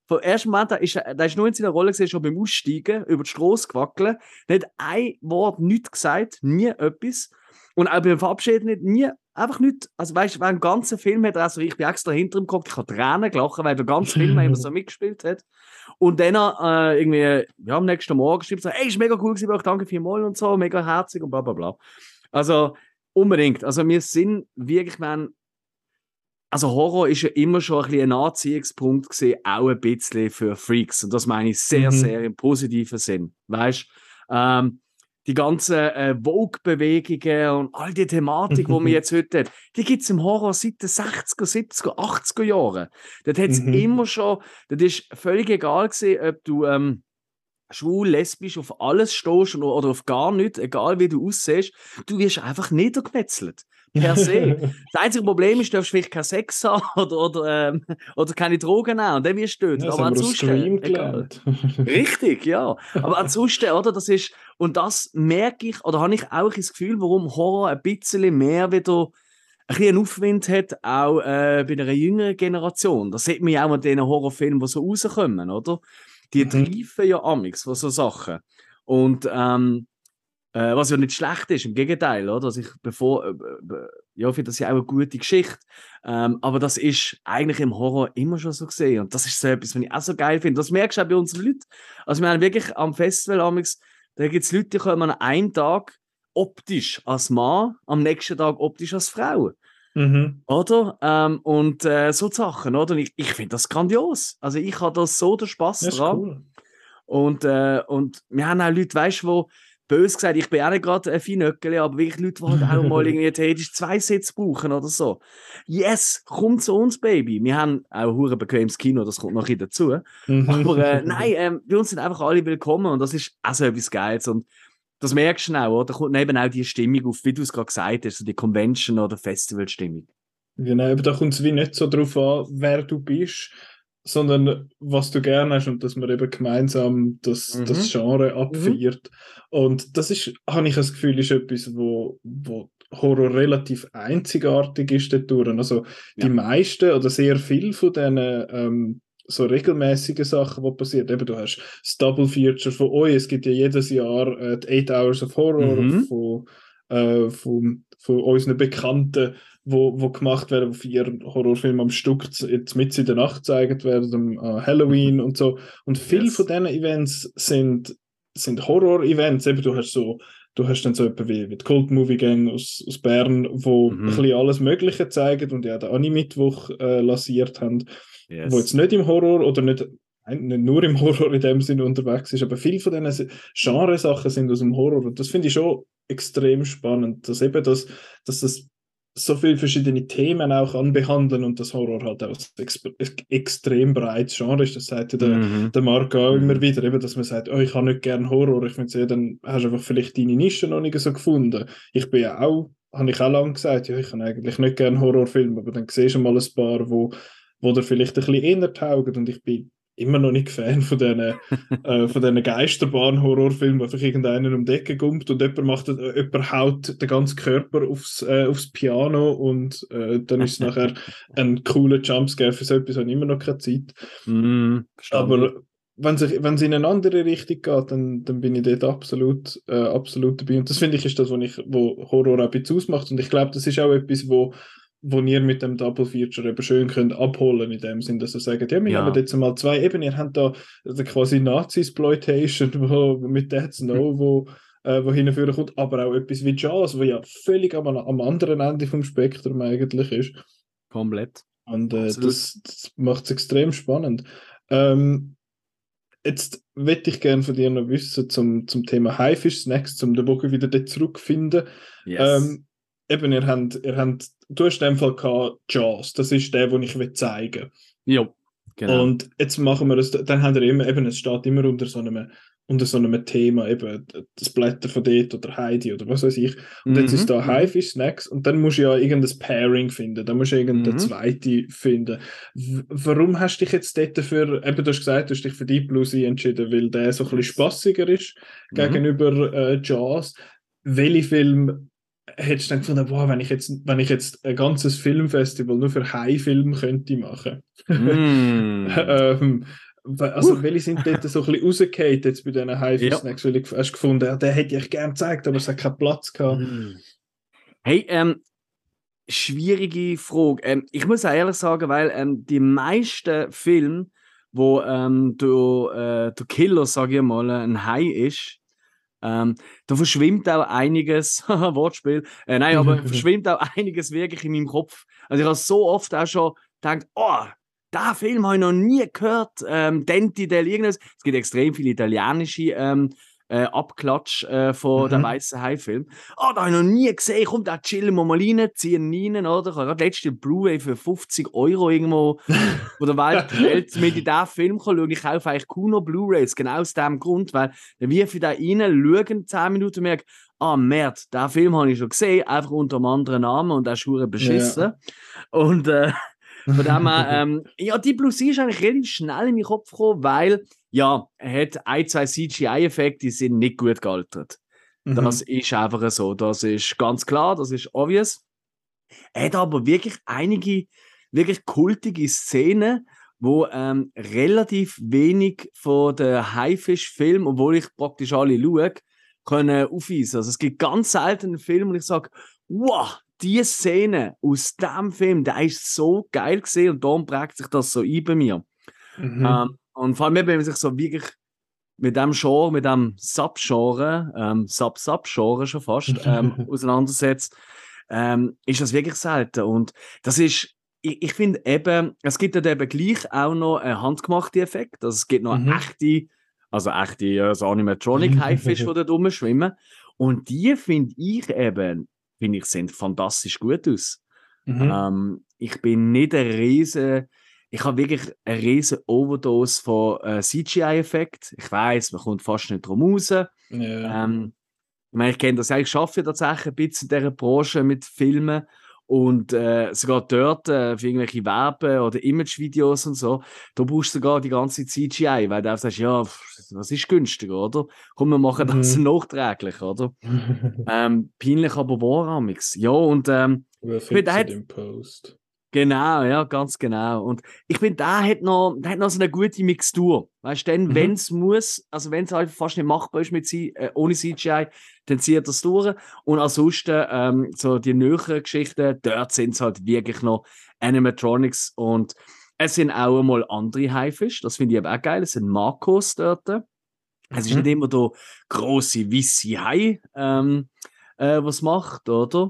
[SPEAKER 2] vom ersten Moment, da ist, da ist nur in seiner Rolle gesehen, schon beim Aussteigen, über die Straße gewackelt, nicht ein Wort, nichts gesagt, nie etwas. Und auch beim Verabschieden nicht, nie, einfach nicht. Also weißt du, dem ganzen Film hat er also, ich bin extra hinter ihm geguckt, ich habe Tränen gelacht, weil der ganze Film immer so mitgespielt hat. Und dann äh, irgendwie, ja, am nächsten Morgen schreibt so, hey, ist mega cool gewesen, danke vielmals und so, mega herzig und bla bla bla. Also, unbedingt. Also wir sind wirklich, wenn also Horror ist ja immer schon ein, ein Anziehungspunkt gesehen, auch ein bisschen für Freaks. Und das meine ich sehr, mhm. sehr im positiven Sinn. Weißt ähm, die ganzen äh, Vogue-Bewegungen und all die Thematik, die man jetzt heute hat, die gibt es im Horror seit den 60er, 70er, 80er Jahren. Dort hat es mhm. immer schon, das ist völlig egal gewesen, ob du ähm, schwul, lesbisch, auf alles stehst oder, auf gar nichts, egal wie du aussiehst, du wirst einfach niedergemetzelt per se. das einzige Problem ist, du darfst vielleicht keinen Sex haben oder, oder, ähm, oder keine Drogen nehmen und dann wirst du töten. Ja,
[SPEAKER 1] aber ansonsten,
[SPEAKER 2] Richtig, ja. Aber ansonsten, oder, das ist, und das merke ich, oder habe ich auch das Gefühl, warum Horror ein bisschen mehr wieder ein bisschen Aufwind hat, auch äh, bei einer jüngeren Generation. Das sieht man ja auch mit diesen Horrorfilmen, die so rauskommen, oder? Die mhm. treifen ja amigs von so Sachen. Und ähm, äh, was ja nicht schlecht ist, im Gegenteil, oder? Also ich bevor, äh, ja, finde das ja auch eine gute Geschichte. Ähm, aber das ist eigentlich im Horror immer schon so gesehen. Und das ist so etwas, was ich auch so geil finde. Das merkst du auch bei unseren Leuten. Also wir haben wirklich am Festival amigs, da gibt es Leute, die kommen an einem Tag optisch als Mann, am nächsten Tag optisch als Frau. Mhm. Oder? Ähm, und äh, so Sachen, oder? Und ich, ich finde das grandios. Also ich habe da so den Spaß dran. Cool. Und, äh, und wir haben auch Leute, weißt du, bös gesagt, ich bin auch nicht gerade ein Feinöckeli, aber wirklich Leute, die halt auch mal irgendwie theoretisch zwei Sitze brauchen oder so. Yes, komm zu uns, Baby. Wir haben auch ein bequemes Kino, das kommt noch dazu. Mhm. aber äh, nein, äh, bei uns sind einfach alle willkommen und das ist auch so etwas Geiles. Und das merkst du auch, oder? Da kommt eben auch die Stimmung auf, wie du es gerade gesagt hast, so die Convention- oder Festival-Stimmung.
[SPEAKER 1] Genau, aber da kommt es wie nicht so drauf an, wer du bist, sondern was du gerne hast und dass man eben gemeinsam das, mhm. das Genre mhm. abfeiert. Mhm. Und das ist, habe ich das Gefühl, ist etwas, wo, wo Horror relativ einzigartig ist dort. Also ja. die meisten oder sehr viel von diesen ähm, so regelmäßige Sachen, die passieren. Eben, du hast das Double Feature von euch, es gibt ja jedes Jahr äh, die 8 Hours of Horror mhm. von, äh, von, von unseren Bekannten wo, wo gemacht werden, wo vier Horrorfilme am Stück jetzt mit in der Nacht gezeigt werden, uh, Halloween und so. Und viele yes. von diesen Events sind, sind Horror-Events. Eben, du hast so, du hast dann so etwa wie, wie die Cult Movie Gang aus, aus Bern, wo mhm. ein bisschen alles Mögliche zeigen und ja den Anime-Mittwoch äh, lanciert haben, yes. wo jetzt nicht im Horror oder nicht nicht nur im Horror in dem Sinne unterwegs ist, aber viele von diesen Genresachen sind aus dem Horror und das finde ich schon extrem spannend, dass eben das, dass das so viele verschiedene Themen auch anbehandeln und das Horror halt auch ex extrem breites Genre ist. Das sagt ja der, mhm. der Marc auch mhm. immer wieder, eben, dass man sagt, oh, ich habe nicht gern Horror. Ich finde, ja, dann hast du einfach vielleicht deine Nische noch nicht so gefunden. Ich bin ja auch, habe ich auch lange gesagt, ja, ich habe eigentlich nicht gern Horrorfilme, aber dann siehst du mal ein paar, wo, wo dir vielleicht ein bisschen eher taugen und ich bin immer noch nicht Fan von diesen, äh, von diesen Geisterbahn-Horrorfilmen, wo einfach irgendeiner um die Ecke kommt und jemand, macht, äh, jemand haut den ganzen Körper aufs, äh, aufs Piano und äh, dann ist es nachher ein cooler Jumpscare. Für so etwas habe ich immer noch keine Zeit. Mm, Aber wenn es in eine andere Richtung geht, dann, dann bin ich dort absolut, äh, absolut dabei. Und das finde ich ist das, was ich, wo Horror auch ein bisschen ausmacht. Und ich glaube, das ist auch etwas, wo wo ihr mit dem Double Feature eben schön könnt abholen in dem Sinn, dass ihr sagt, ja, wir ja. haben jetzt mal zwei eben, ihr habt da also quasi Nazi-Exploitation mit Dead Snow, wo, äh, wo hinführen kommt, aber auch etwas wie Jazz, wo ja völlig am, am anderen Ende vom Spektrum eigentlich ist.
[SPEAKER 2] Komplett.
[SPEAKER 1] Und äh, das, das macht es extrem spannend. Ähm, jetzt würde ich gerne von dir noch wissen zum, zum Thema Haifisch-Snacks, um den Bogen wieder zurückzufinden. Yes. Ähm, eben, ihr habt, ihr habt, du hast in dem Fall gehabt, Jaws, das ist der, den ich will zeigen
[SPEAKER 2] Ja,
[SPEAKER 1] genau. Und jetzt machen wir das, dann haben wir immer, eben, es steht immer unter so einem, unter so einem Thema, eben das Blätter von dort oder Heidi oder was weiß ich. Und mhm. jetzt ist da mhm. Haifisch Snacks und dann musst du ja irgendein Pairing finden, dann musst du irgendeine mhm. zweite finden. W warum hast du dich jetzt dort für, eben du hast gesagt, du hast dich für Deep Blue Sea entschieden, weil der so ein bisschen spassiger ist mhm. gegenüber äh, Jaws. Welche Film hättest du dann gefunden, boah, wenn ich jetzt, wenn ich jetzt ein ganzes Filmfestival nur für High-Film könnte machen. Mm. ähm, also, uh. welche sind dort so ein bisschen rausgefallen jetzt bei diesen High-Snacks? Ja. Weil du hast gefunden, den hätte ich gerne gezeigt, aber es hat keinen Platz gehabt. Mm.
[SPEAKER 2] Hey, ähm, schwierige Frage. Ähm, ich muss auch ehrlich sagen, weil ähm, die meisten Filme, wo ähm, der, äh, der Killer, sage ich mal, ein High ist, ähm, da verschwimmt auch einiges, Wortspiel, äh, nein, aber verschwimmt auch einiges wirklich in meinem Kopf. Also ich habe so oft auch schon gedacht, oh, da Film habe ich noch nie gehört, ähm, Denti del irgendwas. Es gibt extrem viele italienische ähm, äh, Abklatsch äh, von mhm. der weißen Hai-Film. Oh, da habe ich noch nie gesehen. Kommt da chillen wir mal rein, ziehen rein, oder? Ich habe gerade letzte Blu-ray für 50 Euro irgendwo wo der Welt, Welt mit in diesen Film schauen. Ich kaufe eigentlich Kuno Blu-rays, genau aus dem Grund, weil dann wirfe ich da rein, schaue 10 Minuten und merke, ah, Merd, den Film habe ich schon gesehen, einfach unter einem anderen Namen und der ist beschissen. Ja. Und äh, von dem her, ähm, ja, die Plus ist eigentlich relativ schnell in meinen Kopf gekommen, weil ja, er hat ein, zwei CGI-Effekte, die sind nicht gut gealtert. Mhm. Das ist einfach so. Das ist ganz klar, das ist obvious. Er hat aber wirklich einige wirklich kultige Szenen, wo ähm, relativ wenig von den Haifisch-Filmen, obwohl ich praktisch alle schaue, können aufweisen. Also es gibt ganz selten einen Film, wo ich sage, wow, die Szene aus dem Film, der ist so geil gesehen und darum prägt sich das so ein bei mir. Mhm. Ähm, und vor allem, wenn man sich so wirklich mit dem Genre, mit dem Subgenre, ähm, Sub-Sub-Genre schon fast, ähm, auseinandersetzt, ähm, ist das wirklich selten. Und das ist, ich, ich finde eben, es gibt ja eben gleich auch noch einen handgemachten Effekt. Also es gibt noch mhm. echte, also echte äh, so Animatronic-Haifisch, die da rumschwimmen. Und die finde ich eben, finde ich, sehen fantastisch gut aus. Mhm. Ähm, ich bin nicht ein riesen, ich habe wirklich eine riesen Overdose von äh, CGI-Effekt. Ich weiß, man kommt fast nicht drum raus. Ja. Ähm, ich meine, ich kenne das ja, ich arbeite tatsächlich ein bisschen in dieser Branche mit Filmen und äh, sogar dort äh, für irgendwelche Werbe- oder Imagevideos und so, da brauchst du sogar die ganze CGI, weil du auch sagst, ja, was ist günstiger, oder? Komm, wir machen das mhm. nachträglich, oder? ähm, peinlich, aber wahr, Ja, und ähm,
[SPEAKER 1] findet hat, im Post?
[SPEAKER 2] Genau, ja, ganz genau. Und ich finde, der hat noch, der hat noch so eine gute Mixtur. Weißt du, mhm. wenn es muss, also wenn es halt fast nicht machbar ist mit C äh, ohne CGI, dann zieht das durch. Und ansonsten, ähm, so die neueren Geschichten, dort sind es halt wirklich noch Animatronics und es sind auch einmal andere Haifisch. Das finde ich aber auch geil. Es sind Marcos dort. Es ist mhm. nicht immer der große, weisse Hai, ähm, äh, was macht, oder?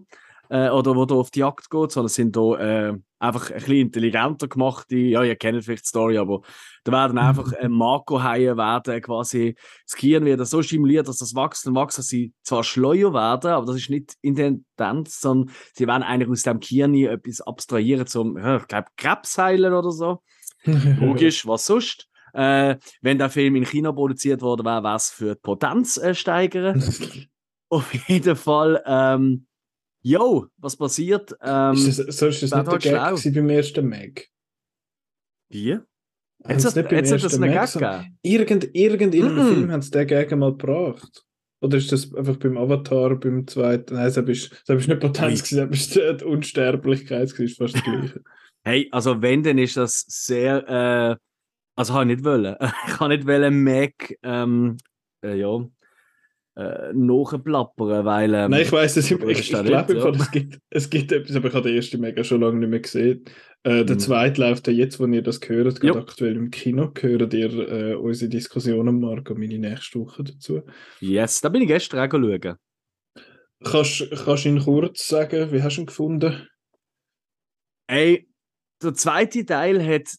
[SPEAKER 2] Äh, oder wo da auf die Jagd geht, sondern es sind da äh, einfach ein bisschen intelligenter gemachte, ja, ihr kennt vielleicht die Story, aber da werden einfach äh, Makrohaie werden quasi, das Gehirn wird so stimuliert, dass das wächst und wächst, dass sie zwar schleuer werden, aber das ist nicht in Tendenz, sondern sie werden eigentlich aus dem Gehirn etwas abstrahieren zum, ja, ich glaube, Krebs heilen oder so. Logisch, was sonst? Äh, wenn der Film in China produziert wurde, wäre was für die Potenz äh, steigern. Auf jeden Fall, ähm, yo, was passiert? Ähm,
[SPEAKER 1] ist das, so ist das nicht der Gag beim ersten Meg?
[SPEAKER 2] Wie? Jetzt hat es das einen Gag gegeben?
[SPEAKER 1] Irgend, irgend in einem mm. Film haben sie den Gag mal gebracht. Oder ist das einfach beim Avatar, beim zweiten? Nein, das ist, das ist nicht Potenz, das ist die Unsterblichkeit, das ist fast das Gleiche.
[SPEAKER 2] hey, also wenn, dann ist das sehr, äh, also habe ich nicht wollen. ich habe nicht wollen Meg, ähm, äh, ja, äh, nachplappern, weil... Ähm,
[SPEAKER 1] Nein, ich weiß es, ich, ich, ich glaube, ja. es, gibt, es gibt etwas, aber ich habe den ersten mega schon lange nicht mehr gesehen. Äh, der mhm. zweite läuft ja jetzt, wo ihr das gehört, gerade aktuell im Kino, gehört ihr äh, unsere Diskussionen, Marco, meine nächste Woche dazu.
[SPEAKER 2] Yes, da bin ich gestern auch schauen.
[SPEAKER 1] Kannst, kannst du ihn kurz sagen, wie hast du ihn gefunden?
[SPEAKER 2] Ey, der zweite Teil hat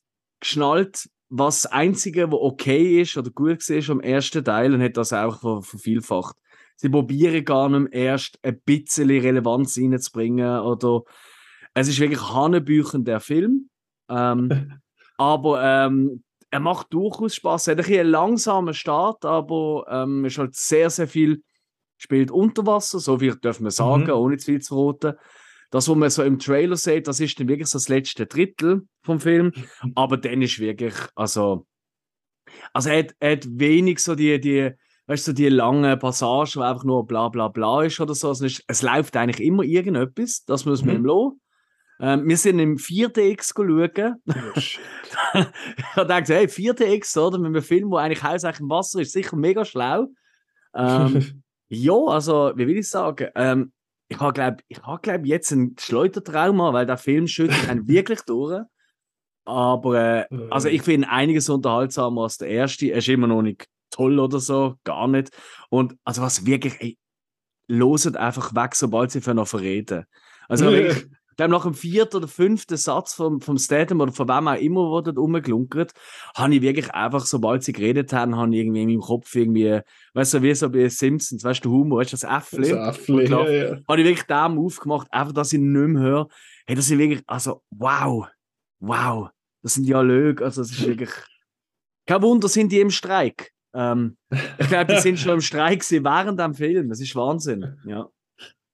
[SPEAKER 2] geschnallt, was das Einzige, was okay ist oder gut war am ersten Teil und hat das auch vervielfacht. Sie probieren gar nicht erst ein bisschen Relevanz reinzubringen oder es ist wirklich Hanebüchen der Film. Ähm, aber ähm, er macht durchaus Spaß. Er hat ein einen langsamen Start, aber ähm, ist halt sehr, sehr viel spielt unter Wasser, so viel dürfen wir sagen, mhm. ohne zu viel zu verraten das, was man so im Trailer sieht, das ist dann wirklich so das letzte Drittel vom Film. Aber dann ist wirklich, also, also er hat, er hat wenig so die, die, weißt du, so die lange Passage, wo einfach nur bla bla bla ist oder so. Also es, es läuft eigentlich immer irgendetwas, das muss man mhm. ihm lassen. Ähm, wir sind im 4DX schauen. Oh, ich habe gedacht, hey, 4DX, oder? Mit einem Film, der eigentlich hauptsächlich im Wasser ist, sicher mega schlau. Ähm, ja, also, wie will ich sagen? Ähm, ich habe, glaube ich, hab, glaub, jetzt ein Schleudertrauma, weil der Film schüttelt einen wirklich durch. Aber äh, also ich finde einiges unterhaltsamer als der erste. Er ist immer noch nicht toll oder so, gar nicht. Und also was wirklich, ey, loset einfach weg, sobald sie für noch verreden. Also ich, glaube, nach dem vierten oder fünften Satz vom, vom Statham oder von wem auch immer, wo dort rumgelunkert, habe ich wirklich einfach, sobald sie geredet haben, habe ich irgendwie in meinem Kopf irgendwie, weißt du, wie so bei Simpsons, weißt du, Humor, weißt du, das Äffli?
[SPEAKER 1] Das Äffli, ja, ja.
[SPEAKER 2] Habe ich wirklich dem aufgemacht, einfach, dass ich nicht mehr höre. Hey, das ist wirklich, also, wow, wow, das sind Dialoge, also, das ist wirklich, kein Wunder, sind die im Streik. Ähm, ich glaube, die sind schon im Streik während dem Film. Das ist Wahnsinn. Ja.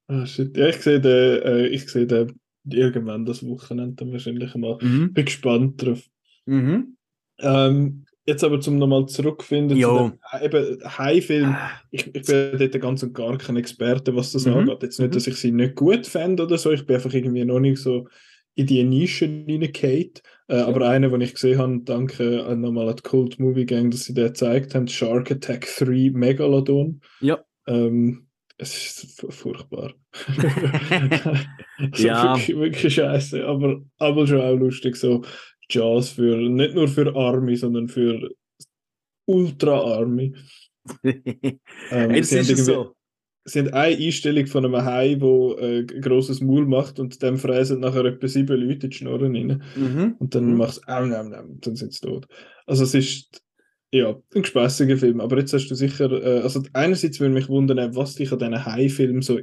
[SPEAKER 1] Oh, shit. Ja, ich sehe den, äh, ich sehe den irgendwann das Wochenende dann wahrscheinlich mal. Mhm. Bin gespannt drauf. Mhm. Ähm, jetzt aber zum nochmal zurückfinden jo. zu dem High-Film. Ah. Ich, ich bin dort ganz und gar kein Experte, was das mhm. angeht. Jetzt nicht, mhm. dass ich sie nicht gut fände oder so. Ich bin einfach irgendwie noch nicht so in die Nische reingehauen. Äh, ja. Aber einer, den ich gesehen habe, danke äh, nochmal an die Cult Movie Gang, dass sie den gezeigt haben, Shark Attack 3 Megalodon.
[SPEAKER 2] Ja.
[SPEAKER 1] Ähm, es ist furchtbar.
[SPEAKER 2] ja.
[SPEAKER 1] Wirklich, wirklich scheiße, aber, aber schon auch lustig. So Jazz für nicht nur für Army, sondern für Ultra Army.
[SPEAKER 2] ähm, Jetzt ist es so.
[SPEAKER 1] sie haben eine Einstellung von einem Hai, der äh, ein grosses Maul macht und dem fräsen nachher etwa sieben Leute in die Schnurren rein.
[SPEAKER 2] Mhm.
[SPEAKER 1] Und dann
[SPEAKER 2] Mhm.
[SPEAKER 1] machst du, ähm, ähm, ähm, dann sind sie tot. Also es ist, ja, ein spaßiger Film. Aber jetzt hast du sicher, äh, also einerseits würde mich wundern, was dich an diesen Hai-Filmen so,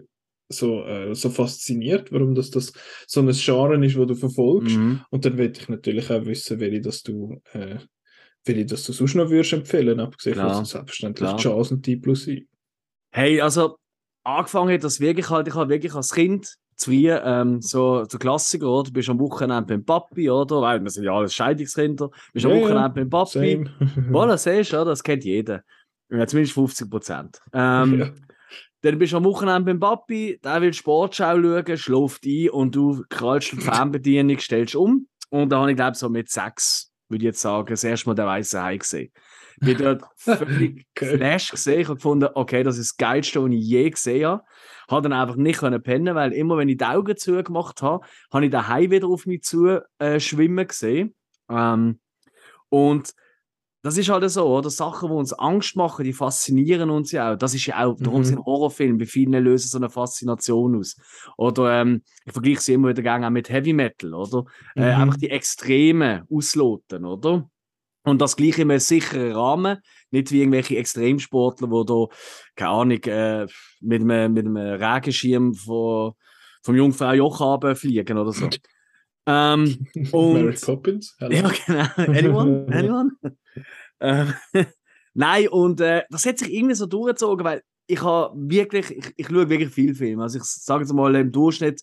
[SPEAKER 1] so, äh, so fasziniert, warum das, das so ein Genre ist, wo du verfolgst.
[SPEAKER 2] Mhm.
[SPEAKER 1] Und dann würde ich natürlich auch wissen, welche das du, äh, welche das du sonst noch würdest empfehlen, abgesehen
[SPEAKER 2] Klar.
[SPEAKER 1] von selbstverständlich
[SPEAKER 2] Klar.
[SPEAKER 1] Jazz und T plus I.
[SPEAKER 2] Hey, also angefangen hat das wirklich halt, ich habe wirklich als Kind früh, ähm, so der Klassiker, oder? Du bist am Wochenende beim Papi, oder? Weil wir sind ja alles Scheidungskinder. Du bist am
[SPEAKER 1] Ja, ja.
[SPEAKER 2] Wochenende beim Papi. Voilà, siehst du, oder? das kennt jeder. Ja, zumindest 50 Prozent. Ähm,
[SPEAKER 1] Ja.
[SPEAKER 2] Dann bist du am Wochenende beim Papi, der will Sportschau schauen, schläft ein und du krallst die Fernbedienung, stellst um. Und da habe ich, glaube ich, so mit sechs, würde ich jetzt sagen, das erste Mal den weißen Hai gesehen. Bin dort völlig. Flash gesehen. Ich habe gefunden, okay, das ist das Geilste, was ich je gesehen habe. Habe dann einfach nicht können pennen, weil immer, wenn ich die Augen zugemacht habe, habe ich den Hai wieder auf mich zu äh, schwimmen gesehen. Ähm, und das ist halt so, oder? Sachen, die uns Angst machen, die faszinieren uns ja auch. Das ist ja auch, darum
[SPEAKER 1] Mhm.
[SPEAKER 2] sind Horrorfilme, bei vielen lösen so eine Faszination aus. Oder ähm, ich vergleiche sie immer wieder gerne auch mit Heavy Metal, oder? Äh,
[SPEAKER 1] Mhm.
[SPEAKER 2] einfach die Extreme ausloten, oder? Und das gleiche in einem sicheren Rahmen, nicht wie irgendwelche Extremsportler, die da, keine Ahnung, äh, mit, einem, mit einem Regenschirm von, vom Jungfrau Joch fliegen oder so. ähm, und-
[SPEAKER 1] Mary Poppins. Hello.
[SPEAKER 2] ja, genau. Anyone? Anyone? ähm, Nein, und äh, das hat sich irgendwie so durchgezogen, weil ich habe wirklich, ich, ich schaue wirklich viel Filme. Also ich sage jetzt mal, im Durchschnitt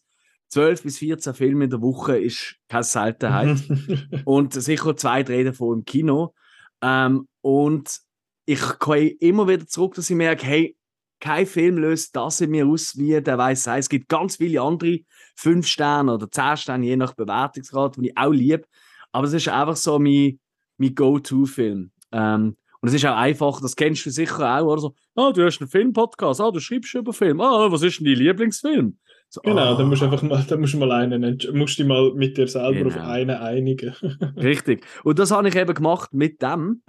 [SPEAKER 2] 12 bis 14 Filme in der Woche ist keine Seltenheit. und sicher zwei, drei davon im Kino. Ähm, und ich komme immer wieder zurück, dass ich merke, hey, kein Film löst das in mir aus, wie der weiß sei. Es gibt ganz viele andere 5 Sterne oder 10 Sterne, je nach Bewertungsgrad, die ich auch liebe. Aber es ist einfach so mein, mein Go-To-Film. Ähm, und es ist auch einfach, das kennst du sicher auch, oder so, ah, du hast einen Filmpodcast, ah, du schreibst über Film, ah, was ist denn dein Lieblingsfilm? So,
[SPEAKER 1] Genau,
[SPEAKER 2] ah.
[SPEAKER 1] dann musst du einfach mal, dann musst du mal einen, musst dich mal mit dir selber auf
[SPEAKER 2] Genau.
[SPEAKER 1] einen einigen.
[SPEAKER 2] Richtig. Und das habe ich eben gemacht mit dem.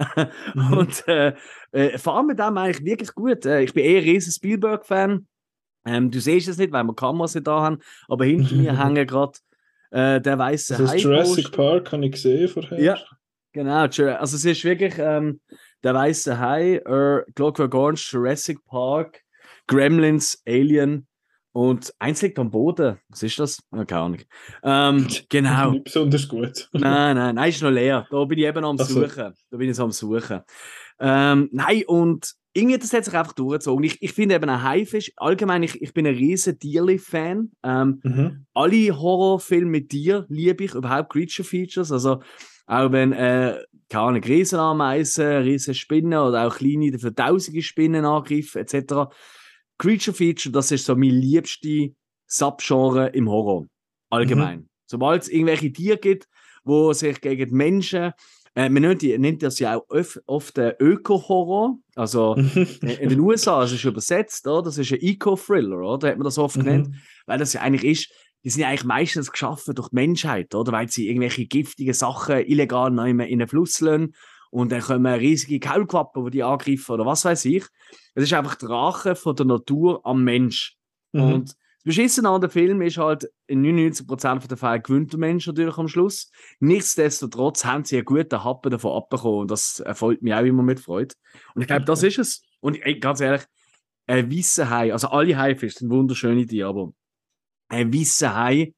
[SPEAKER 1] Mhm.
[SPEAKER 2] Und äh, äh, fahre mit dem eigentlich wirklich gut. Äh, ich bin eher ein riesen Spielberg-Fan. Ähm, du siehst es nicht, weil wir Kameras nicht da haben, aber hinter mir hängen gerade äh, der weiße
[SPEAKER 1] Das ist Jurassic. Park, habe ich gesehen vorher.
[SPEAKER 2] Ja. Genau, also es ist wirklich ähm, der weiße Hai, äh, Clockwork Orange, Jurassic Park, Gremlins, Alien und eins liegt am Boden. Was ist das? Ah, Keine Ahnung. Ähm, genau.
[SPEAKER 1] Nicht besonders gut.
[SPEAKER 2] Nein, nein, nein, ist noch leer. Da bin ich eben am
[SPEAKER 1] so.
[SPEAKER 2] Suchen. Da bin ich so am Suchen. Ähm, nein, und irgendwie das hat sich einfach durchgezogen. Ich, ich finde eben ein Haifisch, allgemein, ich, ich bin ein riesen Tierli-Fan. Ähm,
[SPEAKER 1] Mhm.
[SPEAKER 2] alle Horrorfilme mit dir liebe ich, überhaupt Creature Features. Also auch wenn, äh, keine Ahnung, Riesenameisen, Riesenspinnen oder auch kleine, dafür tausende Spinnen angreifen, etc. Creature Feature, das ist so mein liebste Subgenre im Horror. Allgemein. Sobald es irgendwelche Tiere gibt, wo sich gegen Menschen, äh, man nennt, nennt das ja auch oft äh, Öko-Horror. Also äh, in den USA, das ist übersetzt, oder? das ist ein Eco-Thriller, oder? Hat man das oft genannt
[SPEAKER 1] Mhm.
[SPEAKER 2] weil das ja eigentlich ist, die sind ja eigentlich meistens geschaffen durch die Menschheit, oder? Weil sie irgendwelche giftigen Sachen illegal in den Fluss lassen und dann kommen riesige Kaulquappen, die die angreifen oder was weiß ich. Es ist einfach die Rache von der Natur am Mensch.
[SPEAKER 1] Mhm.
[SPEAKER 2] Und das Beschissene an dem Film ist halt, in 99% der Fälle gewinnt der Mensch natürlich am Schluss. Nichtsdestotrotz haben sie einen guten Happen davon abbekommen und das erfolgt mich auch immer mit Freude. Und ich glaube, das ist es. Und ey, ganz ehrlich, ein weißer Hai, also alle Haifische sind wunderschöne Tiere, aber ein weißer Hai,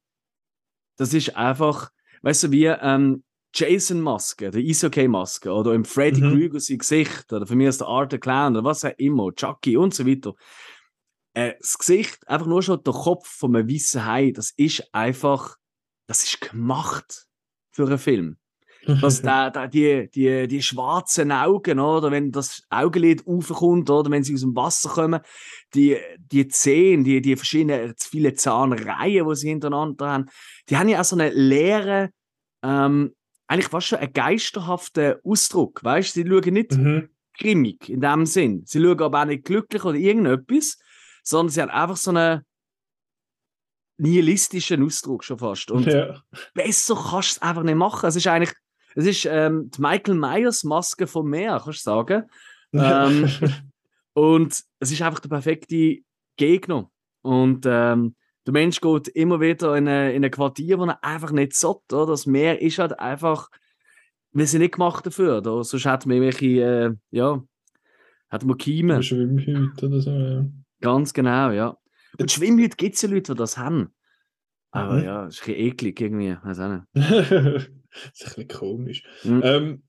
[SPEAKER 2] das ist einfach, weißt du, wie ähm, Jason-Maske, der Isoke-Maske oder im Freddy
[SPEAKER 1] Mhm.
[SPEAKER 2] Krüger sein Gesicht oder für mich ist der Art Clown oder was auch immer, Chucky und so weiter. Äh, das Gesicht, einfach nur schon der Kopf von einem weißen Hai, das ist einfach, das ist gemacht für einen Film. dass da, da die, die, die schwarzen Augen, oder wenn das Augenlid raufkommt, oder wenn sie aus dem Wasser kommen, die, die Zähne, die, die verschiedenen viele Zahnreihen, die sie hintereinander haben, die haben ja auch so einen leeren, ähm, eigentlich fast schon einen geisterhaften Ausdruck, weißt? Sie schauen nicht
[SPEAKER 1] Mhm.
[SPEAKER 2] grimmig in dem Sinn. Sie schauen aber auch nicht glücklich oder irgendetwas, sondern sie haben einfach so einen nihilistischen Ausdruck schon fast. Und
[SPEAKER 1] Ja.
[SPEAKER 2] besser kannst du es einfach nicht machen. Es ist eigentlich, es ist ähm, die Michael Myers Maske vom Meer, kannst du sagen. Ähm, und es ist einfach der perfekte Gegner. Und ähm, der Mensch geht immer wieder in ein, in ein Quartier, wo er einfach nicht sollte. Oder? Das Meer ist halt einfach, wir sind nicht gemacht dafür. Oder? Sonst hätten wir irgendwelche, äh, ja, hätten wir Kiemen.
[SPEAKER 1] Schwimmhüte oder so, ja.
[SPEAKER 2] Ganz genau, ja. Und Schwimmhüte gibt es ja Leute, die das haben. Aber
[SPEAKER 1] Mhm.
[SPEAKER 2] ja, ist ein bisschen eklig irgendwie. Weiß auch nicht.
[SPEAKER 1] das ist ein bisschen komisch.
[SPEAKER 2] Mhm.
[SPEAKER 1] Ähm,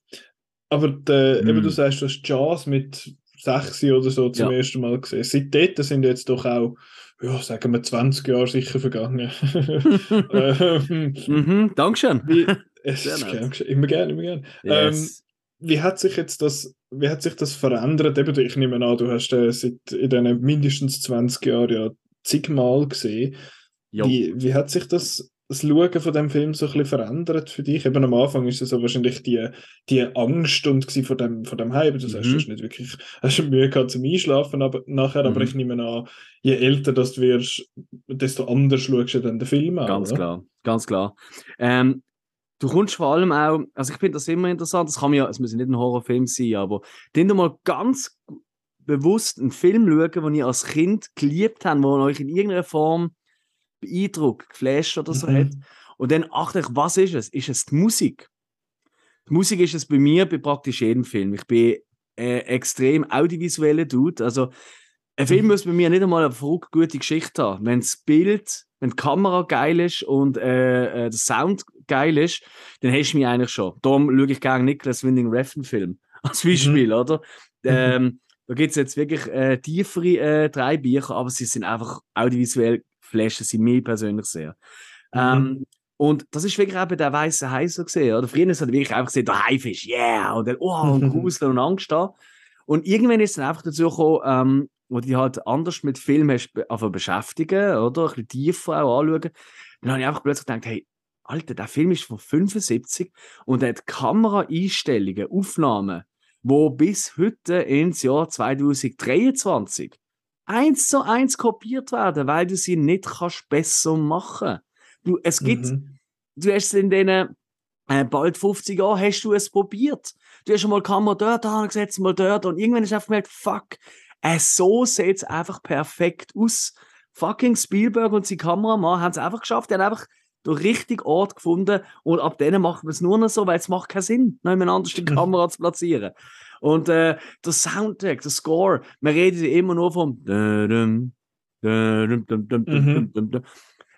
[SPEAKER 1] aber der, eben,
[SPEAKER 2] Mm.
[SPEAKER 1] du sagst, du hast Jazz mit 6 oder so zum
[SPEAKER 2] Ja.
[SPEAKER 1] ersten Mal gesehen. Seit dort sind jetzt doch auch, ja, sagen wir, 20 Jahre sicher vergangen. ähm,
[SPEAKER 2] Mhm, Dankeschön.
[SPEAKER 1] wie, es immer gerne, immer gerne. Ähm,
[SPEAKER 2] Yes.
[SPEAKER 1] wie hat sich jetzt das, wie hat sich das verändert? Eben, ich nehme an, du hast äh, seit in diesen mindestens 20 Jahren ja zigmal gesehen. Wie, wie hat sich das, das Schauen von dem Film so ein bisschen verändert für dich? Eben am Anfang ist es so wahrscheinlich die, die Angst und von dem, von dem Hype. Du sagst,
[SPEAKER 2] Mhm.
[SPEAKER 1] du hast nicht wirklich hast Mühe gehabt zum Einschlafen aber, nachher, aber
[SPEAKER 2] Mhm.
[SPEAKER 1] ich nehme an, je älter das du wirst, desto anders schaust du dann den Film an.
[SPEAKER 2] Ganz
[SPEAKER 1] oder?
[SPEAKER 2] klar, ganz klar. Ähm, du kommst vor allem auch, also ich finde das immer interessant, das kann man ja, es muss ja nicht ein Horrorfilm sein, aber den du mal ganz bewusst einen Film schauen, den ihr als Kind geliebt habt, wo euch in irgendeiner Form beeindruckt, geflasht oder so
[SPEAKER 1] Mhm.
[SPEAKER 2] hat. Und dann achtet euch, was ist es? Ist es die Musik? Die Musik ist es bei mir bei praktisch jedem Film. Ich bin äh, extrem audiovisueller Dude. Also ein Film
[SPEAKER 1] Mhm.
[SPEAKER 2] muss bei mir nicht einmal eine verrückt gute Geschichte haben. Wenn das Bild, wenn die Kamera geil ist und äh, äh, der Sound geil ist, dann hast du mich eigentlich schon. Darum schaue ich gerne Nicholas Winding Refn Film als Beispiel, oder? Ähm, da gibt es jetzt wirklich äh, tiefere äh, drei Bücher, aber sie sind einfach audiovisuell flashen sie mich persönlich sehr.
[SPEAKER 1] Mhm.
[SPEAKER 2] Ähm, und das ist wirklich eben der weiße Hai so gesehen. Oder? Früher es wirklich einfach gesehen, der Haifisch, yeah, und dann, oh, und Grusel und Angst da. Und irgendwann ist es dann einfach dazu gekommen, ähm, wo die halt anders mit Film hast, be- einfach beschäftigen, oder? Ein bisschen tiefer auch anschauen. Dann habe ich einfach plötzlich gedacht, hey, Alter, der Film ist von 75 und hat Kameraeinstellungen, Aufnahmen, wo bis heute ins Jahr 2023 eins zu eins kopiert werden, weil du sie nicht kannst besser machen. Du, es gibt,
[SPEAKER 1] Mhm.
[SPEAKER 2] du hast es in den äh, bald 50 Jahren hast du es probiert. Du hast schon mal die Kamera dort angesetzt, mal dort und irgendwann hast du einfach gemerkt, fuck, äh, so sieht es einfach perfekt aus. Fucking Spielberg und sein Kameramann haben es einfach geschafft, die haben einfach den richtigen Ort gefunden und ab denen macht man es nur noch so, weil es macht keinen Sinn, noch jemand anders die Kamera zu platzieren. Und äh, der Soundtrack, der Score, man redet immer nur vom
[SPEAKER 1] Mhm.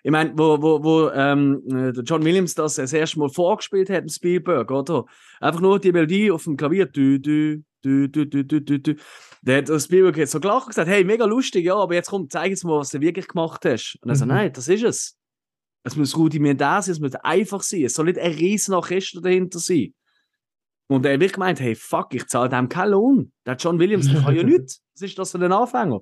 [SPEAKER 2] Ich meine, wo, wo, wo ähm, äh, der John Williams das das erste Mal vorgespielt hat, Spielberg, oder? Einfach nur die Melodie auf dem Klavier. Du, du, du, du, du, du, du, du. Der hat Spielberg jetzt so gelacht und gesagt, hey, mega lustig, ja, aber jetzt komm, zeig jetzt mal, was du wirklich gemacht hast. Und er so,
[SPEAKER 1] Mhm.
[SPEAKER 2] nein, das ist es. Es muss rudimentär sein, es muss einfach sein. Es soll nicht ein riesen Orchester dahinter sein. Und er hat wirklich gemeint, hey, fuck, ich zahle dem keinen Lohn. Der John Williams, der kann ja nichts. Was ist das für ein Anfänger?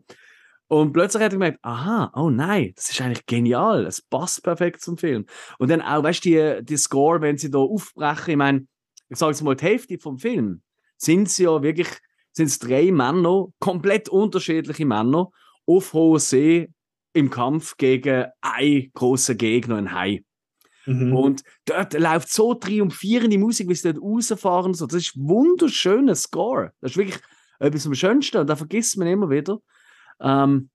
[SPEAKER 2] Und plötzlich hat er gemerkt, aha, oh nein, das ist eigentlich genial. Es passt perfekt zum Film. Und dann auch, weißt du, die, die Score, wenn sie da aufbrechen, ich meine, ich sage jetzt mal, die Hälfte vom Film sind sie ja wirklich, sind es drei Männer, komplett unterschiedliche Männer, auf hoher See im Kampf gegen einen großen Gegner, einen Hai.
[SPEAKER 1] Mhm.
[SPEAKER 2] Und dort läuft so triumphierende Musik, wie sie dort rausfahren. So. Das ist wunderschöner Score. Das ist wirklich etwas am Schönsten und da vergisst man immer wieder. Ähm,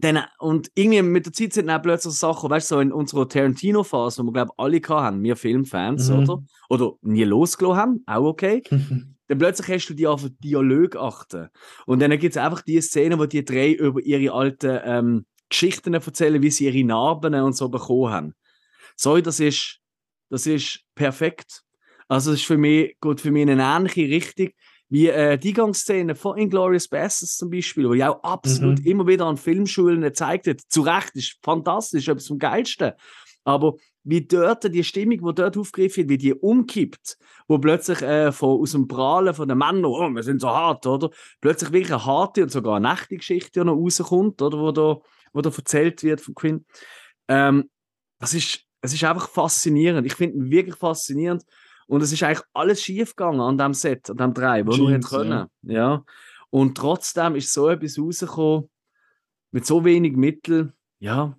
[SPEAKER 2] dann, und irgendwie mit der Zeit sind dann auch plötzlich Sachen, weißt du, so in unserer Tarantino-Phase, wo wir, glaube ich, alle hatten, wir Filmfans,
[SPEAKER 1] Mhm.
[SPEAKER 2] oder? Oder nie losgelassen haben, auch okay. Dann plötzlich hast du die auf den Dialog achten. Und dann gibt es einfach die Szene, wo die drei über ihre alten ähm, Geschichten erzählen, wie sie ihre Narben und so bekommen haben. So, das ist, das ist perfekt. Also, das ist für mich, geht für mich in eine ähnliche Richtung wie äh, die Eingangsszene von Inglourious Basterds zum Beispiel, wo ja auch absolut
[SPEAKER 1] Mhm.
[SPEAKER 2] immer wieder an Filmschulen gezeigt wird. Zu Recht, ist fantastisch, etwas vom Geilsten. Aber wie dort die Stimmung, die dort aufgegriffen wird, wie die umkippt, wo plötzlich äh, von, aus dem Prahlen von den Männern, oh, wir sind so hart, oder? Plötzlich wirklich eine harte und sogar eine echte Geschichte die noch rauskommt, oder? Wo da, wo da erzählt wird von Quinn. Ähm, das ist, es ist einfach faszinierend. Ich finde ihn wirklich faszinierend. Und es ist eigentlich alles schief gegangen an dem Set, an dem drei, wo nur hätte
[SPEAKER 1] Jeans,
[SPEAKER 2] können. Ja. Und trotzdem ist so etwas rausgekommen, mit so wenig Mitteln, ja.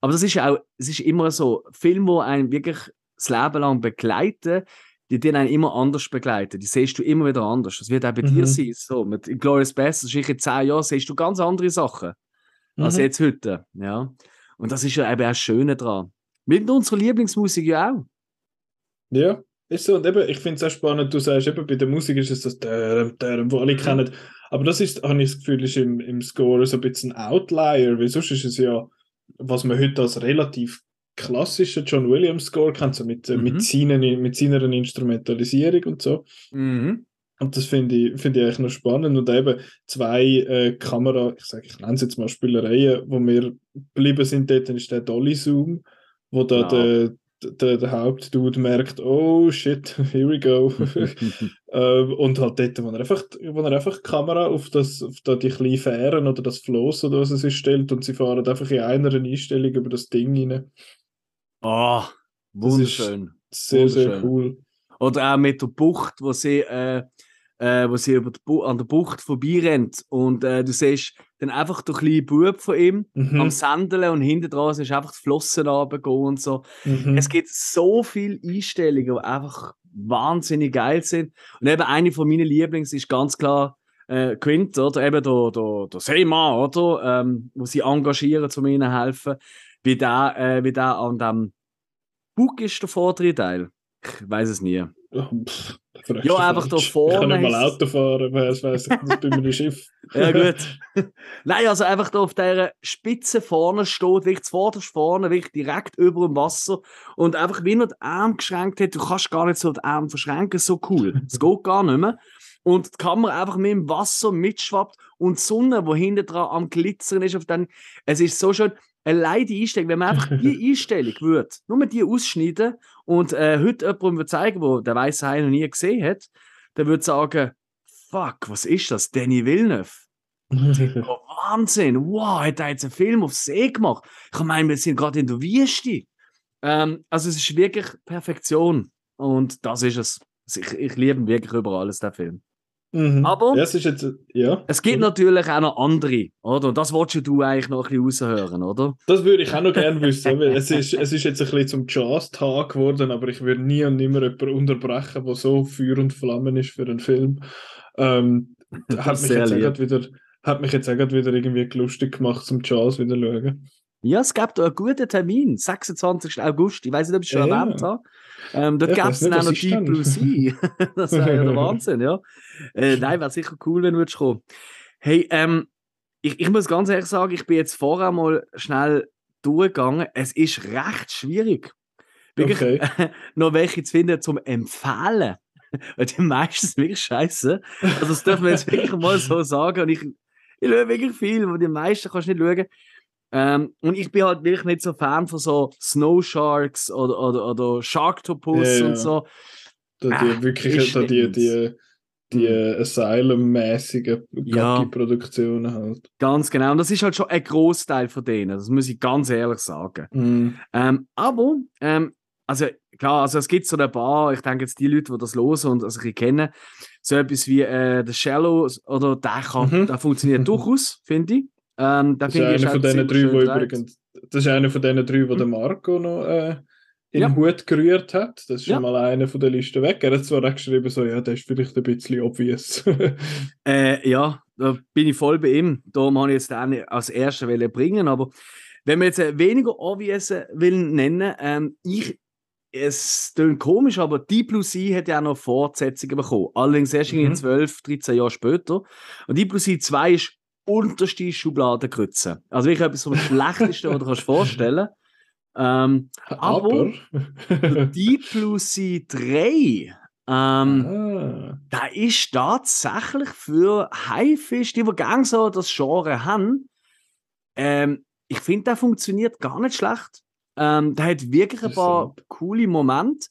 [SPEAKER 2] Aber das ist ja auch, es ist immer so, Filme, die einen wirklich das Leben lang begleiten, die den einen immer anders begleiten. Die siehst du immer wieder anders. Das wird auch bei dir
[SPEAKER 1] Mhm.
[SPEAKER 2] sein. So, mit Glorious Bastards, in zehn Jahren siehst du ganz andere Sachen. als
[SPEAKER 1] Mhm.
[SPEAKER 2] jetzt heute. Ja. Und das ist ja eben auch das Schöne dran. Mit unserer Lieblingsmusik ja auch.
[SPEAKER 1] Ja, ist so. Und eben, ich finde es auch spannend, du sagst eben, bei der Musik ist es das Dörm, Dörm, wo alle kennen. Aber das ist, habe ich das Gefühl, ist im, im Score so ein bisschen ein Outlier, weil sonst ist es ja, was man heute als relativ klassischen John Williams Score kennt, so mit, äh,
[SPEAKER 2] Mhm.
[SPEAKER 1] mit, seinen, mit seiner Instrumentalisierung und so.
[SPEAKER 2] Mhm.
[SPEAKER 1] Und das finde ich, finde ich eigentlich noch spannend. Und eben zwei äh, Kamera, ich sage, ich nenne es jetzt mal Spielereien, wo wir geblieben sind, dort ist der Dolly Zoom, wo da
[SPEAKER 2] Ja.
[SPEAKER 1] der, der, der Hauptdude merkt, oh shit, here we go. ähm, und halt dort, wo er einfach, wo er einfach die Kamera auf, das, auf da die kleinen Fähren oder das Floß oder was es ist stellt und sie fahren einfach in einer Einstellung über das Ding rein.
[SPEAKER 2] Oh,
[SPEAKER 1] Das ist-
[SPEAKER 2] wunderschön.
[SPEAKER 1] Sehr, sehr
[SPEAKER 2] Wunderschön.
[SPEAKER 1] cool.
[SPEAKER 2] Oder auch mit der Bucht, wo sie, äh, äh, wo sie über die an der Bucht vorbeirennt. Und äh, du siehst dann einfach den kleinen Bub von ihm
[SPEAKER 1] Mhm.
[SPEAKER 2] am Sandeln und hinten dran ist einfach die Flossen runtergehen und so.
[SPEAKER 1] Mhm.
[SPEAKER 2] Es gibt so viele Einstellungen, die einfach wahnsinnig geil sind. Und eben eine von meinen Lieblings ist ganz klar äh, Quint, oder? Eben der, der, der Seemann, oder? Ähm, wo sie engagieren, um ihnen zu helfen. Wie der, äh, wie der an dem Bug ist, der vordere Teil. Ich weiß es nie.
[SPEAKER 1] Pff,
[SPEAKER 2] Ja, einfach da
[SPEAKER 1] falsch. Ich
[SPEAKER 2] vorne
[SPEAKER 1] kann nicht mal Auto fahren, wer weiß ich das bei meinem Schiff.
[SPEAKER 2] Ja, gut. Nein, also einfach da auf dieser Spitze vorne steht, wirklich zuvorderst vorne, wirklich direkt über dem Wasser und einfach wie er die Arme geschränkt hat, du kannst gar nicht so die Arme verschränken, so cool. Es geht gar nicht mehr. Und die Kamera einfach mit dem Wasser mitschwappt und die Sonne, die hinten dran am Glitzern ist, auf den, es ist so schön. Allein die Einstellung, wenn man einfach die Einstellung würde, nur die ausschneiden und äh, heute jemandem würde zeigen, der den weißen Hai noch nie gesehen hat, der würde sagen, fuck, was ist das? Danny Villeneuve. Oh, Wahnsinn! Wow, hat er jetzt einen Film auf See gemacht? Ich meine, wir sind gerade in der Wüste. Ähm, also es ist wirklich Perfektion. Und das ist es. Also Ich, ich liebe ihn wirklich über alles, der Film.
[SPEAKER 1] Mhm.
[SPEAKER 2] Aber-
[SPEAKER 1] Ja, es ist jetzt, ja.
[SPEAKER 2] Es gibt natürlich auch noch andere, oder? Und das wolltest du eigentlich noch ein bisschen raushören, oder?
[SPEAKER 1] Das würde ich auch noch gerne wissen. es, ist, es ist jetzt ein bisschen zum Jazz-Tag geworden, aber ich würde nie und nimmer jemanden unterbrechen, der so Feuer und Flammen ist für einen Film. Ähm, hat, mich jetzt auch wieder, hat mich jetzt auch wieder irgendwie lustig gemacht, zum Jazz wieder schauen.
[SPEAKER 2] Ja, es gibt da einen guten Termin, 26. August. Ich weiß nicht, ob ich es schon
[SPEAKER 1] Ja.
[SPEAKER 2] erwähnt habe. Ähm, dort
[SPEAKER 1] Ja, weiss
[SPEAKER 2] es dann auch noch
[SPEAKER 1] denn?
[SPEAKER 2] Blue Sea. das wäre ja der Wahnsinn, ja. Äh, nein, wäre sicher cool, wenn du kommen. Hey, ähm, ich, ich muss ganz ehrlich sagen, ich bin jetzt vorher mal schnell durchgegangen. Es ist recht schwierig. Wirklich
[SPEAKER 1] Okay.
[SPEAKER 2] noch welche zu finden zum Empfehlen. Weil die meisten sind wirklich scheiße. Also, das dürfen wir jetzt wirklich mal so sagen. Und ich, ich schaue wirklich viel, aber die meisten kannst du nicht schauen. Ähm, und ich bin halt wirklich nicht so Fan von so Snow Sharks oder, oder, oder Sharktopus
[SPEAKER 1] Ja,
[SPEAKER 2] und so.
[SPEAKER 1] Da die wirklich
[SPEAKER 2] ist
[SPEAKER 1] da die, die, die
[SPEAKER 2] Hm.
[SPEAKER 1] Asylum-mäßigen
[SPEAKER 2] Ja.
[SPEAKER 1] Gaggi-Produktionen halt.
[SPEAKER 2] Ganz genau. Und das ist halt schon ein Großteil von denen. Das muss ich ganz ehrlich sagen.
[SPEAKER 1] Mhm.
[SPEAKER 2] Ähm, aber, ähm, also klar, also es gibt so ein paar, ich denke jetzt die Leute, die das hören und also ich kennen, so etwas wie äh, The Shallow oder der, kann,
[SPEAKER 1] Mhm.
[SPEAKER 2] der funktioniert durchaus, finde ich. Ähm, der
[SPEAKER 1] Das ist einer von
[SPEAKER 2] ziemlich
[SPEAKER 1] drei, wo übrigens, das ist einer von diesen drei, wo
[SPEAKER 2] Mhm.
[SPEAKER 1] der Marco noch äh, in
[SPEAKER 2] Ja.
[SPEAKER 1] den Hut gerührt hat. Das ist
[SPEAKER 2] Ja.
[SPEAKER 1] schon mal einer von der Liste weg. Er hat zwar auch geschrieben, so, ja, der ist vielleicht ein bisschen obvious.
[SPEAKER 2] Äh, ja, da bin ich voll bei ihm. Darum habe ich jetzt den als ersten wollen bringen. Aber wenn man jetzt äh, weniger obvious will nennen, ähm, ich, es klingt komisch, aber Deep Blue Sea hat ja auch noch Fortsetzungen bekommen. Allerdings erst
[SPEAKER 1] Mhm.
[SPEAKER 2] in 12, 13 Jahre später. Und Deep Blue Sea 2 ist unterste Schubladengrütze. Also wirklich etwas vom Schlechtesten, was du dir vorstellen kannst. Ähm,
[SPEAKER 1] Aber.
[SPEAKER 2] der Deep Blue Sea 3 ähm,
[SPEAKER 1] ah.
[SPEAKER 2] da ist tatsächlich für Haifisch, die, die gerne so das Genre haben, ähm, ich finde, der funktioniert gar nicht schlecht. Ähm, der hat wirklich ein paar coole Momente.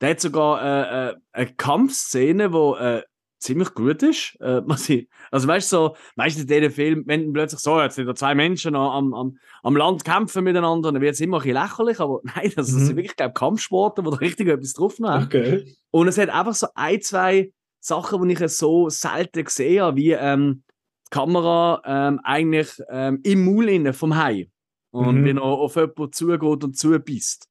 [SPEAKER 2] Der hat sogar äh, äh, eine Kampfszene, die äh, ziemlich gut ist. Äh, ich, also weißt du, so, meistens in diesen Film, wenn plötzlich so, jetzt sind da zwei Menschen am, am, am Land kämpfen miteinander, dann wird es immer ein bisschen lächerlich, aber nein, das, das
[SPEAKER 1] Mhm.
[SPEAKER 2] sind wirklich, glaube Kampfsportler, die da richtig etwas drauf haben.
[SPEAKER 1] Okay.
[SPEAKER 2] Und es hat einfach so ein, zwei Sachen, die ich so selten gesehen habe, wie ähm, die Kamera ähm, eigentlich ähm, im Maul innen vom Hai. Und
[SPEAKER 1] Mhm.
[SPEAKER 2] wenn er auf jemanden zugeht und zubeißt.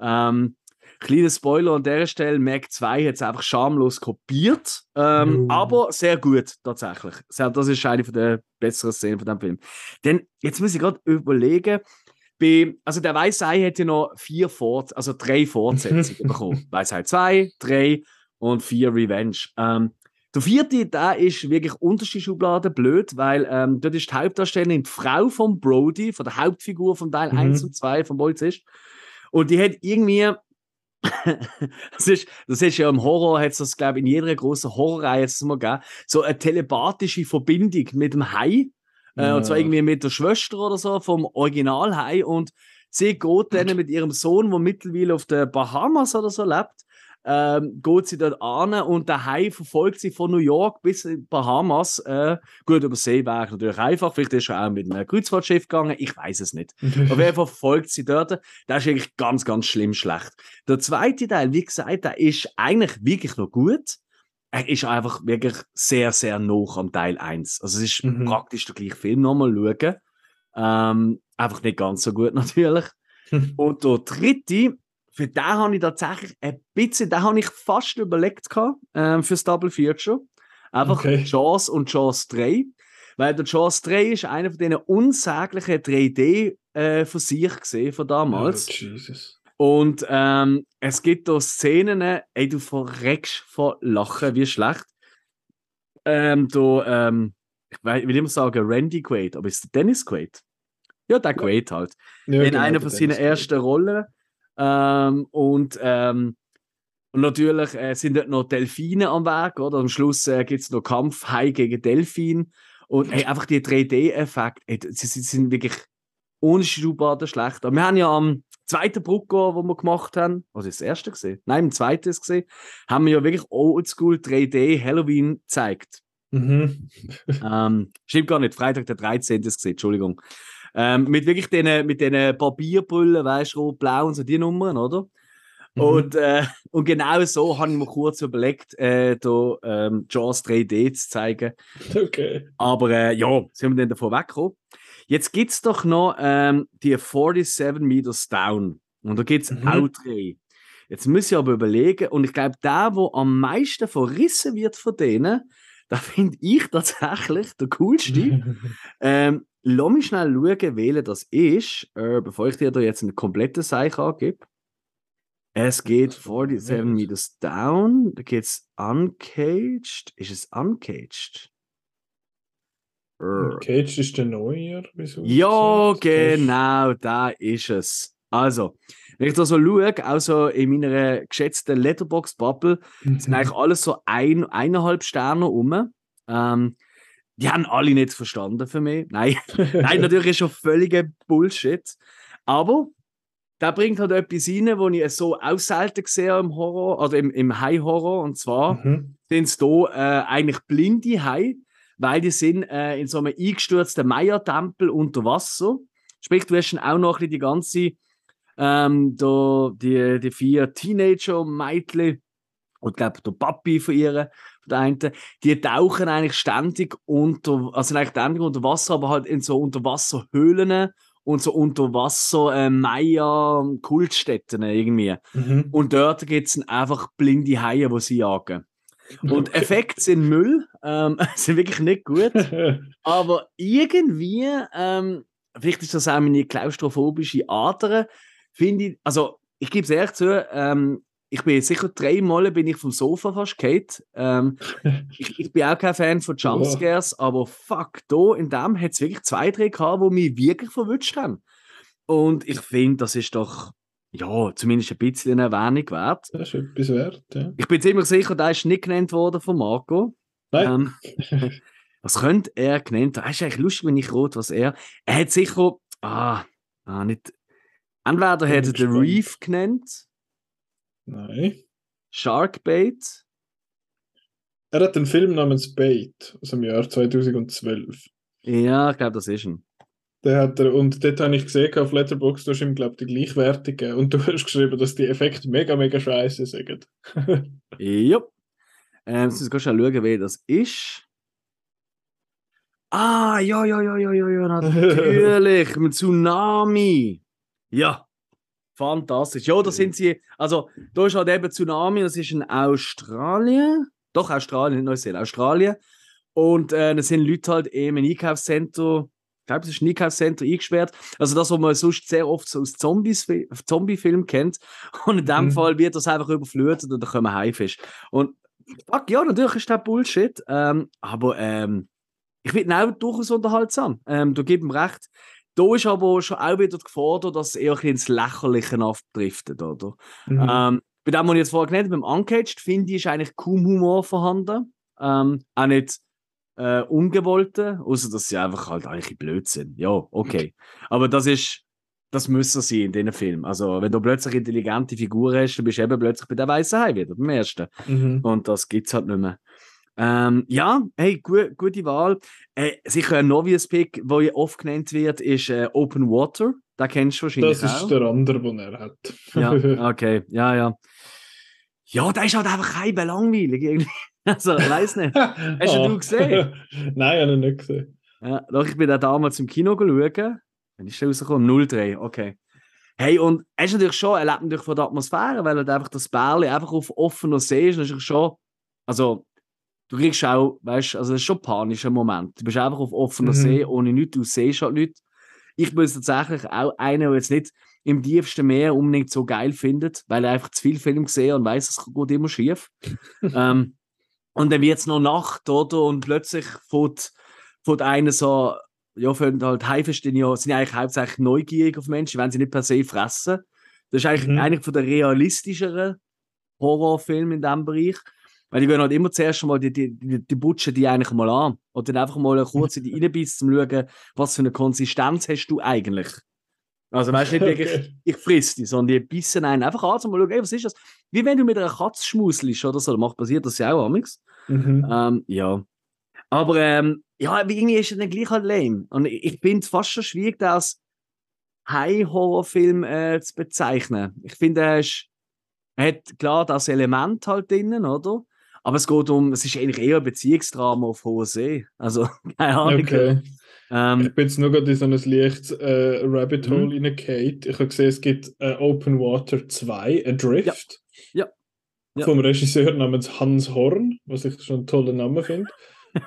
[SPEAKER 2] Ähm, Kleiner Spoiler an der Stelle: Mac 2 hat es einfach schamlos kopiert. Ähm,
[SPEAKER 1] Oh.
[SPEAKER 2] Aber sehr gut, tatsächlich. Das ist eine der besseren Szenen von dem Film. Denn jetzt muss ich gerade überlegen. Bei, also der Weißei hat ja noch vier Fort also drei Fortsetzungen bekommen. Weißei 2, 3 und 4 Revenge. Ähm, der vierte, der ist wirklich unterste Schublade blöd, weil ähm, dort ist die Hauptdarstellerin die Frau von Brody, von der Hauptfigur von Teil
[SPEAKER 1] Mhm.
[SPEAKER 2] 1 und 2 von Polizist. Und die hat irgendwie. Das, ist, das ist ja im Horror, hat es das, glaube ich, in jeder großen Horrorreihe das mal gegeben, so eine telepathische Verbindung mit dem Hai. Äh, und zwar
[SPEAKER 1] Ja.
[SPEAKER 2] irgendwie mit der Schwester oder so vom Original-Hai. Und sie geht dann mit ihrem Sohn, der mittlerweile auf den Bahamas oder so lebt, ähm, geht sie dort an und der Hai verfolgt sie von New York bis in Bahamas. Äh, gut, über See wäre natürlich einfach. Vielleicht ist er auch mit einem Kreuzfahrtschiff gegangen. Ich weiß es nicht. Auf jeden Fall verfolgt sie dort. Das ist eigentlich ganz, ganz schlimm schlecht. Der zweite Teil, wie gesagt, der ist eigentlich wirklich noch gut. Er ist einfach wirklich sehr, sehr nah am Teil 1. Also es ist
[SPEAKER 1] Mhm.
[SPEAKER 2] praktisch der gleiche Film nochmal schauen. Ähm, einfach nicht ganz so gut natürlich. Und der dritte, für den habe ich tatsächlich ein bisschen, den habe ich fast überlegt gehabt, ähm, fürs Double Feature. Einfach
[SPEAKER 1] Okay.
[SPEAKER 2] Jaws und Jaws 3. Weil der Jaws 3 ist einer von diesen unsäglichen 3D äh, von sich gesehen von damals.
[SPEAKER 1] Oh, Jesus.
[SPEAKER 2] Und ähm, es gibt da Szenen, ey, du verreckst vor Lachen, wie schlecht. Ähm, da, ähm, ich will immer sagen Randy Quaid, aber ist der Dennis Quaid? Ja, der Quaid halt.
[SPEAKER 1] Ja,
[SPEAKER 2] in
[SPEAKER 1] genau,
[SPEAKER 2] einer von seinen ersten Rollen. Ähm, und, ähm, und natürlich äh, sind dort noch Delfine am Werk, oder? Am Schluss äh, gibt es noch Kampf Hai gegen Delfin. Und hey, einfach die 3D-Effekte, sie, sie sind wirklich Schublade schlecht. Aber wir haben ja am zweiten Brucko, wo wir gemacht haben, was ist das erste gesehen? Nein, im zweiten ist gesehen, haben wir ja wirklich Oldschool 3D Halloween gezeigt.
[SPEAKER 1] Mhm.
[SPEAKER 2] Ähm, stimmt gar nicht, Freitag der 13. ist gesehen, Entschuldigung. Ähm, mit wirklich den, mit den Papierbrüllen, weißt du, rot, blau und so die Nummern, oder?
[SPEAKER 1] Mhm.
[SPEAKER 2] Und, äh, und genau so habe ich mir kurz überlegt, äh, da ähm, Jaws 3D zu zeigen.
[SPEAKER 1] Okay.
[SPEAKER 2] Aber äh, ja, sind wir dann davon weggekommen. Jetzt gibt es doch noch ähm, die 47 Meters Down. Und da gibt es
[SPEAKER 1] Mhm.
[SPEAKER 2] auch drei. Jetzt muss ich aber überlegen, und ich glaube, der, der am meisten verrissen wird von denen, da finde ich tatsächlich der coolste. Ähm, lass mich schnell schauen, welcher das ist, äh, bevor ich dir da jetzt einen kompletten Seich angebe. Es geht 47 Meters Down, da geht es Uncaged. Ist es Uncaged?
[SPEAKER 1] Cage ist der Neue. wieso?
[SPEAKER 2] ja, genau, da ist es. Also, wenn ich da so schaue, auch so in meiner geschätzten Letterbox-Bubble, sind eigentlich alles so ein, eineinhalb Sterne rum. Ähm, die haben alle nicht verstanden für mich. Nein, Nein natürlich ist schon völliger Bullshit. Aber da bringt halt etwas rein, was ich so auch selten sehe im Horror, oder im, im High-Horror. Und zwar
[SPEAKER 1] Mhm.
[SPEAKER 2] sind es hier äh, eigentlich blinde Hai, weil die sind äh, in so einem eingestürzten Maya-Tempel unter Wasser. Sprich, du hast dann auch noch ein bisschen die ganze, ähm, da, die, die vier Teenager-Mädchen und ich glaube, der Papi von ihr, von der einen, die tauchen eigentlich ständig unter, also eigentlich ständig unter Wasser, aber halt in so Unterwasserhöhlen und so Unterwasser äh, Maya-Kultstätten irgendwie.
[SPEAKER 1] Mhm.
[SPEAKER 2] Und dort gibt es einfach blinde Haie, die sie jagen. Und
[SPEAKER 1] Okay.
[SPEAKER 2] Effekte sind Müll, ähm, sind wirklich nicht gut. Aber irgendwie, ähm, vielleicht ist das auch meine klaustrophobische Ader, finde ich, also ich gebe es ehrlich zu, ähm, ich bin sicher dreimal bin ich vom Sofa fast gefallen. Ähm, ich, ich bin auch kein Fan von Jumpscares, aber fuck, da in dem hat es wirklich zwei, drei gehabt, die mich wirklich verwünscht haben. Und ich finde, das ist doch, ja, zumindest ein bisschen eine Erwähnung wert.
[SPEAKER 1] Das ist etwas wert, ja.
[SPEAKER 2] Ich bin ziemlich sicher, der ist nicht genannt worden von Marco.
[SPEAKER 1] Nein.
[SPEAKER 2] Ähm, was könnte er genannt haben? Ist eigentlich lustig, wenn ich rot, was er. Er hat sicher. Ah, ah nicht. Entweder hat er den. Reef genannt,
[SPEAKER 1] Nein.
[SPEAKER 2] Sharkbait.
[SPEAKER 1] Er hat einen Film namens Bait aus dem Jahr 2012.
[SPEAKER 2] Ja, ich glaube, das ist ein.
[SPEAKER 1] Den hat er, und dort habe ich gesehen auf Letterboxd, du hast ihm, glaube ich, die gleichwertige. Und du hast geschrieben, dass die Effekte mega, mega scheiße sind.
[SPEAKER 2] Ja. Ähm, jetzt muss ich schnell schauen, wer das ist. Ah, ja, ja, ja, ja, ja, ja, natürlich. mit Tsunami. Ja. Fantastisch. Ja, da sind sie, also da ist halt eben Tsunami, das ist in Australien, doch Australien, nicht Neuseeland, Australien. Und äh, da sind Leute halt eben im Einkaufszentrum, ich glaube, es ist ein Einkaufszentrum eingesperrt. Also das, was man sonst sehr oft so aus Zombie-Filmen kennt. Und in dem mhm. Fall wird das einfach überflutet und dann kommen Haifisch. Und fuck, ja, natürlich ist das Bullshit. Ähm, aber ähm, ich finde auch durchaus unterhaltsam. Ähm, du gibst ihm recht. Da ist aber schon auch wieder die Gefahr, dass es eher ein ins Lächerliche abdriftet, oder? Mhm. Ähm, bei dem, was ich jetzt vorher genannt habe, beim Uncaged, finde ich, ist eigentlich kaum Humor vorhanden. Ähm, auch nicht äh, ungewollte, außer dass sie einfach halt eigentlich blöd sind. Ja, okay. Aber das ist, das müssen sie in diesen Film. Also, wenn du plötzlich intelligente Figuren hast, dann bist du eben plötzlich bei der Weißen Hai wieder, beim ersten. Mhm. Und das gibt es halt nicht mehr. Ähm, ja, hey, gu gute Wahl. Äh, sicher ein Novice-Pick, der ja oft genannt wird, ist äh, Open Water. Da kennst du wahrscheinlich
[SPEAKER 1] Das ist auch. der andere, den er hat.
[SPEAKER 2] ja, okay, ja, ja. Ja, der ist halt einfach kein langweilig irgendwie. Also, ich weiß nicht. Hast oh. du gesehen?
[SPEAKER 1] Nein, ich habe ihn nicht gesehen.
[SPEAKER 2] Ja, doch, ich bin da damals im Kino schauen. Wann ist der rausgekommen? 03, okay. Hey, und er ist natürlich schon, er lebt natürlich von der Atmosphäre, weil er einfach das Bärli einfach auf offener See ist. Das ist schon, also du kriegst auch, weißt also das ist schon ein panischer Moment. Du bist einfach auf offener mhm. See, ohne nichts, du siehst halt nichts. Ich bin tatsächlich auch einer, der jetzt nicht im tiefsten Meer unbedingt so geil findet, weil er einfach zu viel Film gesehen und weiß, es geht immer schief. ähm, und dann wird es noch Nacht, oder? Und plötzlich fährt, fährt einer so, ja, für halt Haifisch sind ja, sind ja eigentlich hauptsächlich neugierig auf Menschen, wenn sie nicht per se fressen. Das ist eigentlich mhm. einer von der realistischeren Horrorfilme in diesem Bereich. Weil die gehen halt immer zuerst mal die, die, die, die Butschen die eigentlich mal an. Und dann einfach mal kurz in die reinbeissen, um zu schauen, was für eine Konsistenz hast du eigentlich. Also weißt du nicht wirklich, ich friss die, sondern die bissen einen einfach an, um mal schauen, ey, was ist das? Wie wenn du mit einer Katze schmuselst oder so, macht passiert das ja auch amigs. Mhm. Ähm, ja. Aber ähm, ja, irgendwie ist es dann gleich halt lame. Und ich, finde es fast schon schwierig, das als High-Horror-Film äh, zu bezeichnen. Ich finde, er, er hat klar das Element halt drinnen, oder? Aber es geht um, es ist eigentlich eher ein Beziehungsdrama auf hoher See. Also, keine Ahnung. Okay.
[SPEAKER 1] Ähm, ich bin jetzt nur gerade in so ein leichtes äh, Rabbit Hole mhm. reingefallen. Ich habe gesehen, es gibt äh, Open Water 2, Adrift.
[SPEAKER 2] Ja. ja. ja.
[SPEAKER 1] Vom Regisseur namens Hans Horn, was ich schon einen tollen Namen finde.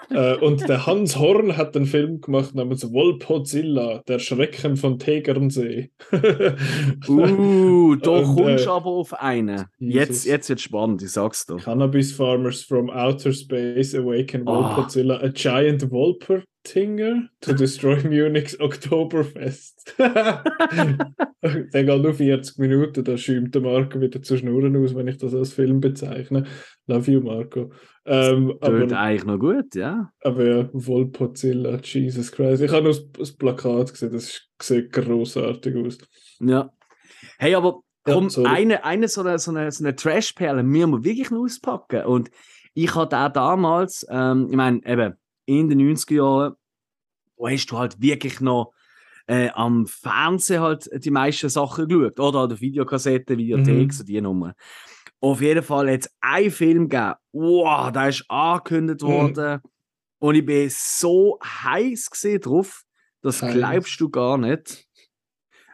[SPEAKER 1] Äh, und der Hans Horn hat einen Film gemacht namens Wolpozilla, der Schrecken von Tegernsee.
[SPEAKER 2] uh, da und, kommst du äh, aber auf einen. Jetzt, jetzt wird spannend, ich sag's dir.
[SPEAKER 1] Cannabis Farmers from Outer Space awaken Wolpozilla, oh. a giant Wolper Tinger to destroy Munich's Oktoberfest. Dann geht nur 40 Minuten, da schäumt der Marco wieder zu schnurren aus, wenn ich das als Film bezeichne. Love you, Marco.
[SPEAKER 2] Ähm, aber, eigentlich noch gut, ja.
[SPEAKER 1] Aber ja, Volpozilla, Jesus Christ. Ich habe nur das Plakat gesehen, das sieht großartig aus.
[SPEAKER 2] Ja. Hey, aber komm, ja, eine, eine so eine, so eine, so eine Trash-Perle müssen wir wirklich noch auspacken. Und ich hatte auch damals, ähm, ich meine, eben, in den 90er Jahren, wo hast du halt wirklich noch äh, am Fernsehen halt die meisten Sachen geschaut. Oder an der Videokassette, Videothek, mhm. so die Nummer. Auf jeden Fall jetzt ein Film gegeben. Wow, der ist angekündigt mhm. worden. Und ich bin so heiß drauf, das heiß. glaubst du gar nicht.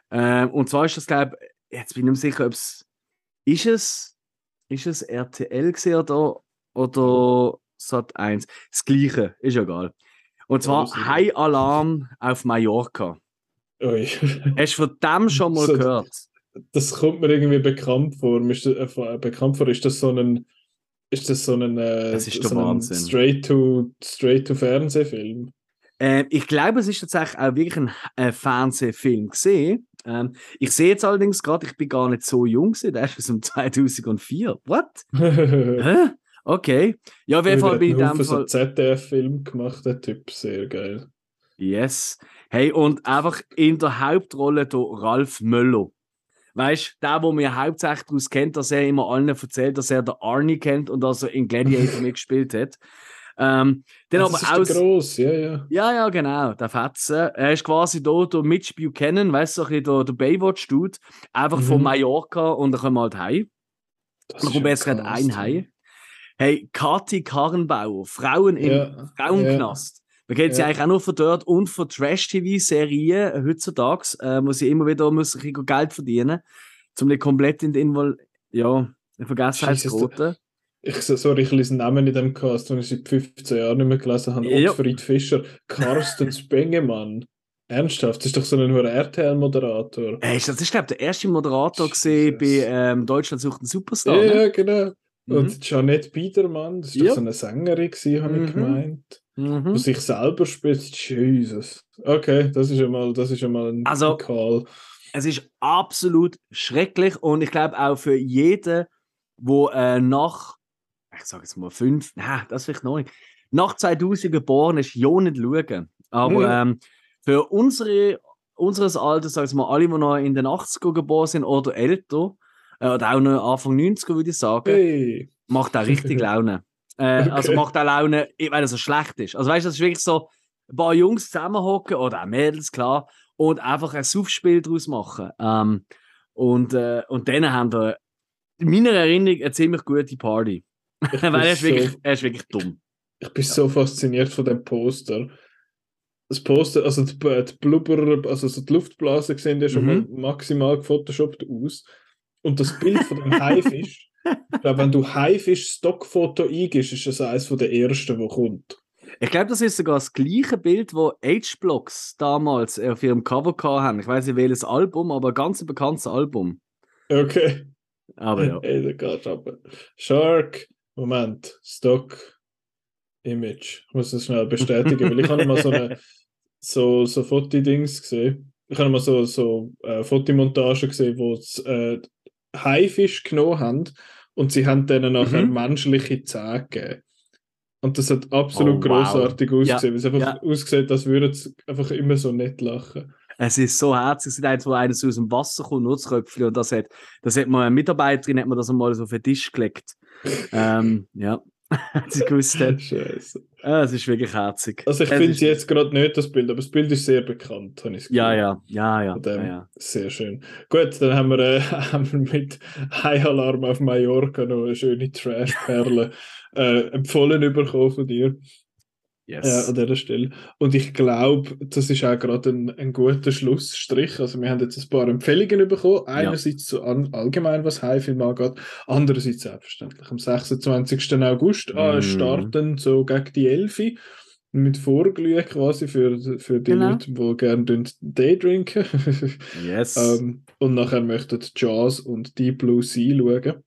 [SPEAKER 2] Ähm, und zwar ist das, glaube ich, jetzt bin ich nicht sicher, ob es ist es, ist es RTL oder, oder Sat 1. Das gleiche, ist egal. Und zwar ja, High Alarm auf Mallorca. Ui. Hast du von dem schon mal so, gehört?
[SPEAKER 1] Das kommt mir irgendwie bekannt vor. Ist das, äh, bekannt vor, ist das so ein ist das so ein, äh,
[SPEAKER 2] das ist
[SPEAKER 1] so
[SPEAKER 2] ein
[SPEAKER 1] straight to straight to Fernsehfilm?
[SPEAKER 2] Äh, ich glaube, es ist tatsächlich auch wirklich ein äh, Fernsehfilm gesehen. Ähm, ich sehe jetzt allerdings gerade, ich bin gar nicht so jung, der ist aus dem 2004. What? Hä? Okay. Ja, auf jeden Fall bin ich in dem
[SPEAKER 1] Fall... ZDF-Film gemacht, der Typ, sehr geil.
[SPEAKER 2] Yes. Hey, und einfach in der Hauptrolle der Ralf Möller. Weißt du, der, wo mir hauptsächlich daraus kennt, dass er immer allen erzählt, dass er der Arnie kennt und dass er in Gladiator mitgespielt hat. Ähm, den
[SPEAKER 1] das aber ist aus... gross, ja, ja.
[SPEAKER 2] Ja, ja, genau, der Fetze. Er ist quasi da, der Mitch Buchanan, weißt du, so ein der, der Baywatch-Dude, einfach mhm. von Mallorca und dann kommen wir halt heim. Dann kommt besser ein Heim. Hey, Kathi Karrenbauer, Frauen im ja, Frauenknast. Man kennt sie eigentlich auch nur von dort und von Trash-TV-Serien heutzutage, äh, wo sie immer wieder müssen Geld verdienen zum nicht komplett in den Invol ja, in Vergessenheit zu geraten.
[SPEAKER 1] Ich, sorry, ich lese Namen in dem Cast, den ich seit 15 Jahren nicht mehr gelesen habe.
[SPEAKER 2] Ja.
[SPEAKER 1] Ottfried Fischer, Carsten Spengemann. Ernsthaft, das ist doch so ein RTL-Moderator.
[SPEAKER 2] Äh, das ist, glaube ich, der erste Moderator gesehen bei ähm, Deutschland sucht einen Superstar.
[SPEAKER 1] Ja,
[SPEAKER 2] ne?
[SPEAKER 1] ja, genau.
[SPEAKER 2] Mhm.
[SPEAKER 1] Und Janette Biedermann, das ist
[SPEAKER 2] Ja.
[SPEAKER 1] so eine Sängerin, habe ich
[SPEAKER 2] Mhm.
[SPEAKER 1] gemeint.
[SPEAKER 2] Mhm.
[SPEAKER 1] Die sich selber spielt. Jesus. Okay, das ist einmal, das ist einmal ein
[SPEAKER 2] Also-
[SPEAKER 1] Call.
[SPEAKER 2] Es ist absolut schrecklich und ich glaube auch für jeden, wo äh, nach, ich sage jetzt mal fünf, nein, das vielleicht noch nicht, nach 2000 geboren ist, ja nicht schauen. Aber
[SPEAKER 1] Ja.
[SPEAKER 2] ähm, für unsere, unseres Alters, sagen wir mal, alle, die noch in den 80er geboren sind oder älter, oder auch noch Anfang 90er, würde ich sagen,
[SPEAKER 1] Hey.
[SPEAKER 2] macht auch richtig Laune. Äh,
[SPEAKER 1] Okay.
[SPEAKER 2] Also macht auch Laune, weil er so schlecht ist. Also weißt du, das ist wirklich so, ein paar Jungs zusammenhocken oder auch Mädels, klar, und einfach ein Suffspiel daraus machen. Ähm, und, äh, und dann haben wir in meiner Erinnerung eine ziemlich gute Party. Weil er ist,
[SPEAKER 1] so-
[SPEAKER 2] wirklich, er ist wirklich dumm.
[SPEAKER 1] Ich bin so fasziniert von dem Poster. Das Poster, also die, die Blubber, also so die Luftblasen sehen ja schon
[SPEAKER 2] Mhm.
[SPEAKER 1] mal maximal gefotoshoppt aus. Und das Bild von dem Haifisch, ich glaube, wenn du Haifisch-Stockfoto eingibst, ist das eines der ersten, wo kommt.
[SPEAKER 2] Ich glaube, das ist sogar das gleiche Bild, wo H-Blocks damals auf ihrem Cover haben. Ich weiß nicht welches Album, aber ein ganz bekanntes Album.
[SPEAKER 1] Okay.
[SPEAKER 2] Aber ja.
[SPEAKER 1] Ey, da geht's. Shark, Moment, Stock, Image. Ich muss das schnell bestätigen, weil ich habe mal so eine so, so Fotodings gesehen. Ich habe mal so, so äh, Fotomontagen gesehen, wo sie äh, Haifisch genommen haben und sie haben denen nachher
[SPEAKER 2] Mhm.
[SPEAKER 1] menschliche Zähne gegeben. Und das hat absolut
[SPEAKER 2] Oh, wow.
[SPEAKER 1] großartig ausgesehen, weil es einfach
[SPEAKER 2] Ja.
[SPEAKER 1] aussieht, als würden sie einfach immer so nett lachen.
[SPEAKER 2] Es ist so herzig. Es ist eins, wo eines aus dem Wasser kommt, nur das Köpfchen. Und das hat, das hat mal eine Mitarbeiterin, hat mir das einmal so auf den Tisch gelegt. ähm, ja, als sie gewusst hat.
[SPEAKER 1] Scheiße.
[SPEAKER 2] Ah, es ist wirklich herzig.
[SPEAKER 1] Also ich finde jetzt gerade nicht das Bild, aber das Bild ist sehr bekannt, habe ich
[SPEAKER 2] Ja, ja, ja, ja.
[SPEAKER 1] Dem.
[SPEAKER 2] ja, ja.
[SPEAKER 1] Sehr schön. Gut, dann haben wir, äh, haben wir mit High Alarm auf Mallorca noch eine schöne Trash-Perle äh, empfohlen bekommen von dir äh,
[SPEAKER 2] Yes.
[SPEAKER 1] an dieser Stelle. Und ich glaube, das ist auch gerade ein, ein guter Schlussstrich. Also wir haben jetzt ein paar Empfehlungen bekommen. Einerseits so an, allgemein, was High-Film angeht. Andererseits selbstverständlich am 26. August äh,
[SPEAKER 2] Mhm.
[SPEAKER 1] starten so gegen die Elfi mit Vorglühen quasi für, für die
[SPEAKER 2] Genau.
[SPEAKER 1] Leute, die gerne Day trinken.
[SPEAKER 2] yes.
[SPEAKER 1] Ähm, und nachher möchten Jazz und Deep Blue Sea schauen.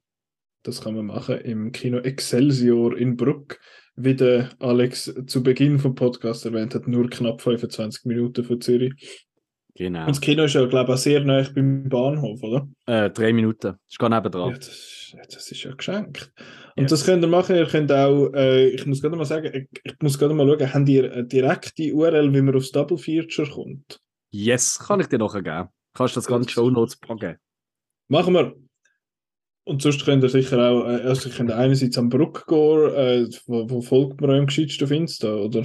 [SPEAKER 1] Das kann man machen im Kino Excelsior in Bruck. Wie der Alex zu Beginn vom Podcast erwähnt hat, nur knapp 25 Minuten von Zürich.
[SPEAKER 2] genau.
[SPEAKER 1] Und das Kino ist ja, glaube ich, auch sehr nah beim Bahnhof, oder?
[SPEAKER 2] Äh, drei Minuten. Ist gar nebendran.
[SPEAKER 1] Ja, das, ist- das ist ja geschenkt. Und
[SPEAKER 2] Yes.
[SPEAKER 1] das könnt ihr machen. Ihr könnt auch, äh, ich muss gerade mal sagen, ich, ich muss gerade mal schauen, habt ihr eine direkte URL, wie man aufs Double Feature kommt?
[SPEAKER 2] Yes, kann ich dir nachher geben. Kannst du das ganze. Show Notes packen.
[SPEAKER 1] Machen wir. Und sonst könnt ihr sicher auch, äh, also ihr könnt einerseits am Bruck gehen, äh, wo, wo folgt man am gescheitsten auf Insta, oder?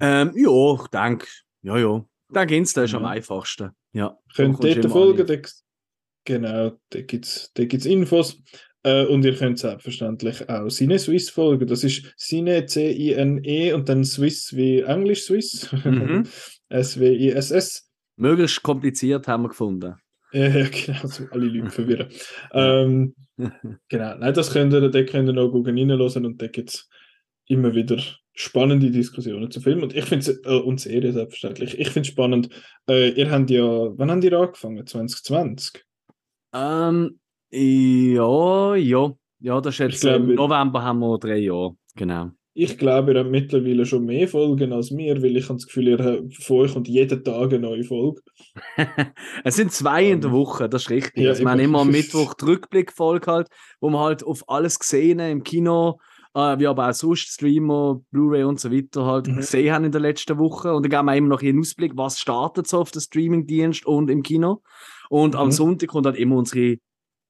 [SPEAKER 2] Ähm, ja, ich denke, ja, ja. Ich denke, Insta ist am
[SPEAKER 1] Ja.
[SPEAKER 2] einfachsten. Ja.
[SPEAKER 1] Könnt
[SPEAKER 2] du
[SPEAKER 1] dort folgen, da, genau, da gibt es da gibt's Infos. Äh, und ihr könnt selbstverständlich auch Cine Swiss folgen. Das ist Cine, C-I-N-E und dann Swiss wie Englisch Swiss.
[SPEAKER 2] Mhm.
[SPEAKER 1] S-W-I-S-S.
[SPEAKER 2] Möglichst kompliziert haben wir gefunden.
[SPEAKER 1] Ja, genau, so alle Leute verwirren. ähm, genau, nein, das könnt ihr, da könnt ihr noch gut reinhören und da gibt es immer wieder spannende Diskussionen zu Filmen. Und ich finde es, äh, und Serien selbstverständlich, ich finde es spannend, äh, ihr habt ja, wann habt ihr angefangen? 2020?
[SPEAKER 2] Ähm, ja, ja. Ja, das ist jetzt
[SPEAKER 1] Ich glaube,
[SPEAKER 2] im November haben wir drei Jahre. Genau.
[SPEAKER 1] Ich glaube, ihr habt mittlerweile schon mehr Folgen als mir, weil ich habe das Gefühl, ihr habt von euch und jeden Tag eine neue Folge.
[SPEAKER 2] es sind zwei in der
[SPEAKER 1] Ähm,
[SPEAKER 2] Woche, das ist richtig.
[SPEAKER 1] ja,
[SPEAKER 2] also, wir haben immer am Mittwoch die Rückblickfolge halt, wo wir halt auf alles gesehen haben im Kino, äh, wie aber auch sonst Streamer, Blu-ray und so weiter halt
[SPEAKER 1] Mhm.
[SPEAKER 2] gesehen haben in der letzten Woche. Und dann geben wir immer noch einen Ausblick, was startet so auf dem Streamingdienst und im Kino. Und am
[SPEAKER 1] Mhm.
[SPEAKER 2] Sonntag kommt halt immer unsere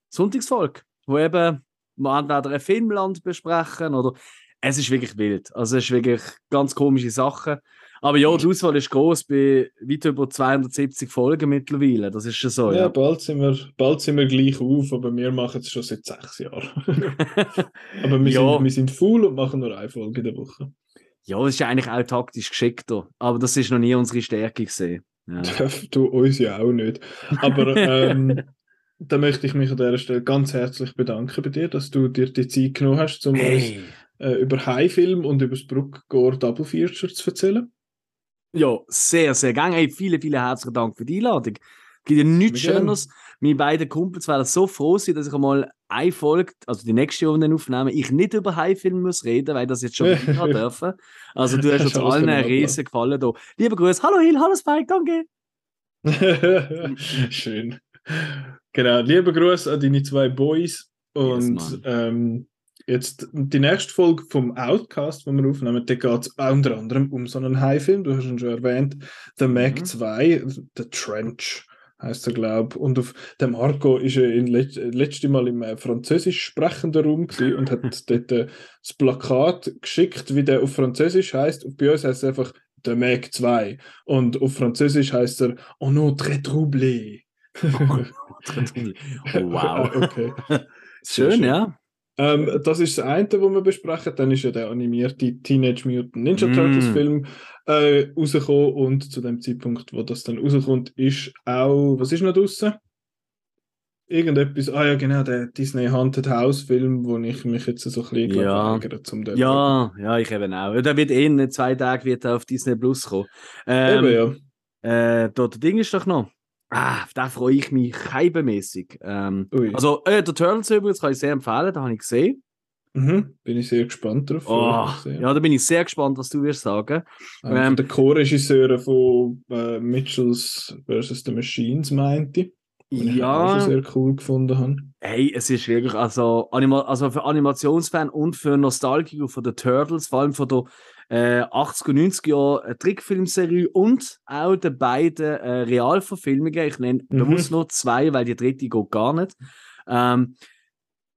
[SPEAKER 2] Sonntagsfolge, wo eben wir entweder ein Filmland besprechen oder es ist wirklich wild. Also es ist wirklich ganz komische Sachen. Aber ja, die Auswahl ist groß bei weit über 270 Folgen mittlerweile. Das ist schon so,
[SPEAKER 1] Ja,
[SPEAKER 2] ja.
[SPEAKER 1] bald, sind wir, bald sind wir gleich auf, aber wir machen es schon seit sechs Jahren. aber wir,
[SPEAKER 2] Ja.
[SPEAKER 1] sind, wir sind faul und machen nur eine Folge in der Woche.
[SPEAKER 2] ja, das ist ja eigentlich auch taktisch geschickter. Aber das ist noch nie unsere Stärke gesehen. Ja.
[SPEAKER 1] du uns ja auch nicht. Aber ähm, da möchte ich mich an dieser Stelle ganz herzlich bedanken bei dir, dass du dir die Zeit genommen hast, um hey. uns äh, über High-Film und über das Bruckgore Double Feature zu erzählen.
[SPEAKER 2] Ja, sehr, sehr gerne. Hey, vielen, vielen herzlichen Dank für die Einladung. Es gibt ja nichts Schöneres. Meine beiden Kumpels werden so froh sein, dass ich einmal eine Folge, also die nächste Runde aufnehmen, ich nicht über High-Film muss reden, weil das jetzt schon wieder dürfen. Also du hast uns allen einen riesen Gefallen da. Lieber Grüß, hallo Hill, hallo Spike, danke.
[SPEAKER 1] Schön. Genau, lieber Gruß an deine zwei Boys. Und yes, ähm, jetzt die nächste Folge vom Outcast, die wir aufnehmen, da geht es unter anderem um so einen High-Film. Du hast ihn schon erwähnt, The Mag mhm. 2, The Trench heißt er, glaube ich. Und auf dem Marco ist er in let letzte Mal im äh, französisch sprechenden Raum und hat dort äh, das Plakat geschickt, wie der auf Französisch heißt. Bei uns heißt es einfach The Mag 2. Und auf Französisch heißt er Oh no, très troublé.
[SPEAKER 2] oh, wow. okay. Schön, schön, ja.
[SPEAKER 1] Ähm, das ist das eine, was wir besprechen. Dann ist ja der animierte Teenage Mutant Ninja mm. Turtles Film äh, rausgekommen und zu dem Zeitpunkt, wo das dann rauskommt, ist auch, was ist noch draußen? Irgendetwas, ah ja genau, der Disney Haunted House Film, wo ich mich jetzt so ein bisschen
[SPEAKER 2] ja. weigere zum dort Ja, ja, ich eben auch. Der wird eh in zwei Tagen wird auf Disney Plus kommen. Ähm, eben, ja. Äh, dort Ding ist doch noch. Ah, auf den freue ich mich heibemäßig. Ähm, also, äh, der Turtles übrigens kann ich sehr empfehlen, da habe ich gesehen.
[SPEAKER 1] Mhm, bin ich sehr gespannt drauf.
[SPEAKER 2] Oh, ja, da bin ich sehr gespannt, was du wirst sagen.
[SPEAKER 1] Ähm, der Co-Regisseur von äh, Mitchells vs. The Machines meinte.
[SPEAKER 2] Ja.
[SPEAKER 1] Ich sehr cool gefunden habe.
[SPEAKER 2] Hey, es ist wirklich, also, Anima also für Animationsfan und für Nostalgiker von den Turtles, vor allem von der äh, 80er und 90er Jahre eine Trickfilmserie und auch die beiden äh, Realverfilmungen. Ich nenne mhm. bewusst nur zwei, weil die dritte geht gar nicht. Ähm,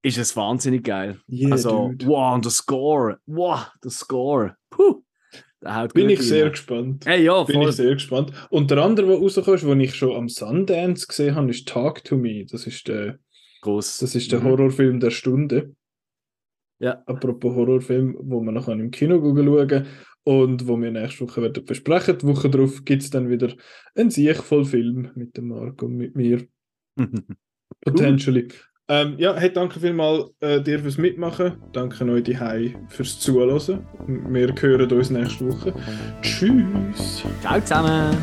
[SPEAKER 2] ist es wahnsinnig geil. Yeah, also, dude. wow, und der Score. Wow, der Score. Puh.
[SPEAKER 1] Bin ich sehr gespannt.
[SPEAKER 2] Hey, ja,
[SPEAKER 1] Bin ich sehr gespannt. Und der andere, der rauskommt, den ich schon am Sundance gesehen habe, ist Talk to Me. Das ist der,
[SPEAKER 2] Gross.
[SPEAKER 1] Das ist der mhm. Horrorfilm der Stunde.
[SPEAKER 2] Ja.
[SPEAKER 1] Apropos Horrorfilm, wo man noch im Kino schauen und wo wir nächste Woche werden besprechen. Die Woche darauf gibt es dann wieder einen Sieg voll Film mit dem Marco und mit mir. Potentially. Ähm, ja, hey, danke vielmals äh, dir fürs Mitmachen. Danke euch die fürs Zuhören. Wir hören uns nächste Woche. Tschüss.
[SPEAKER 2] Ciao zusammen.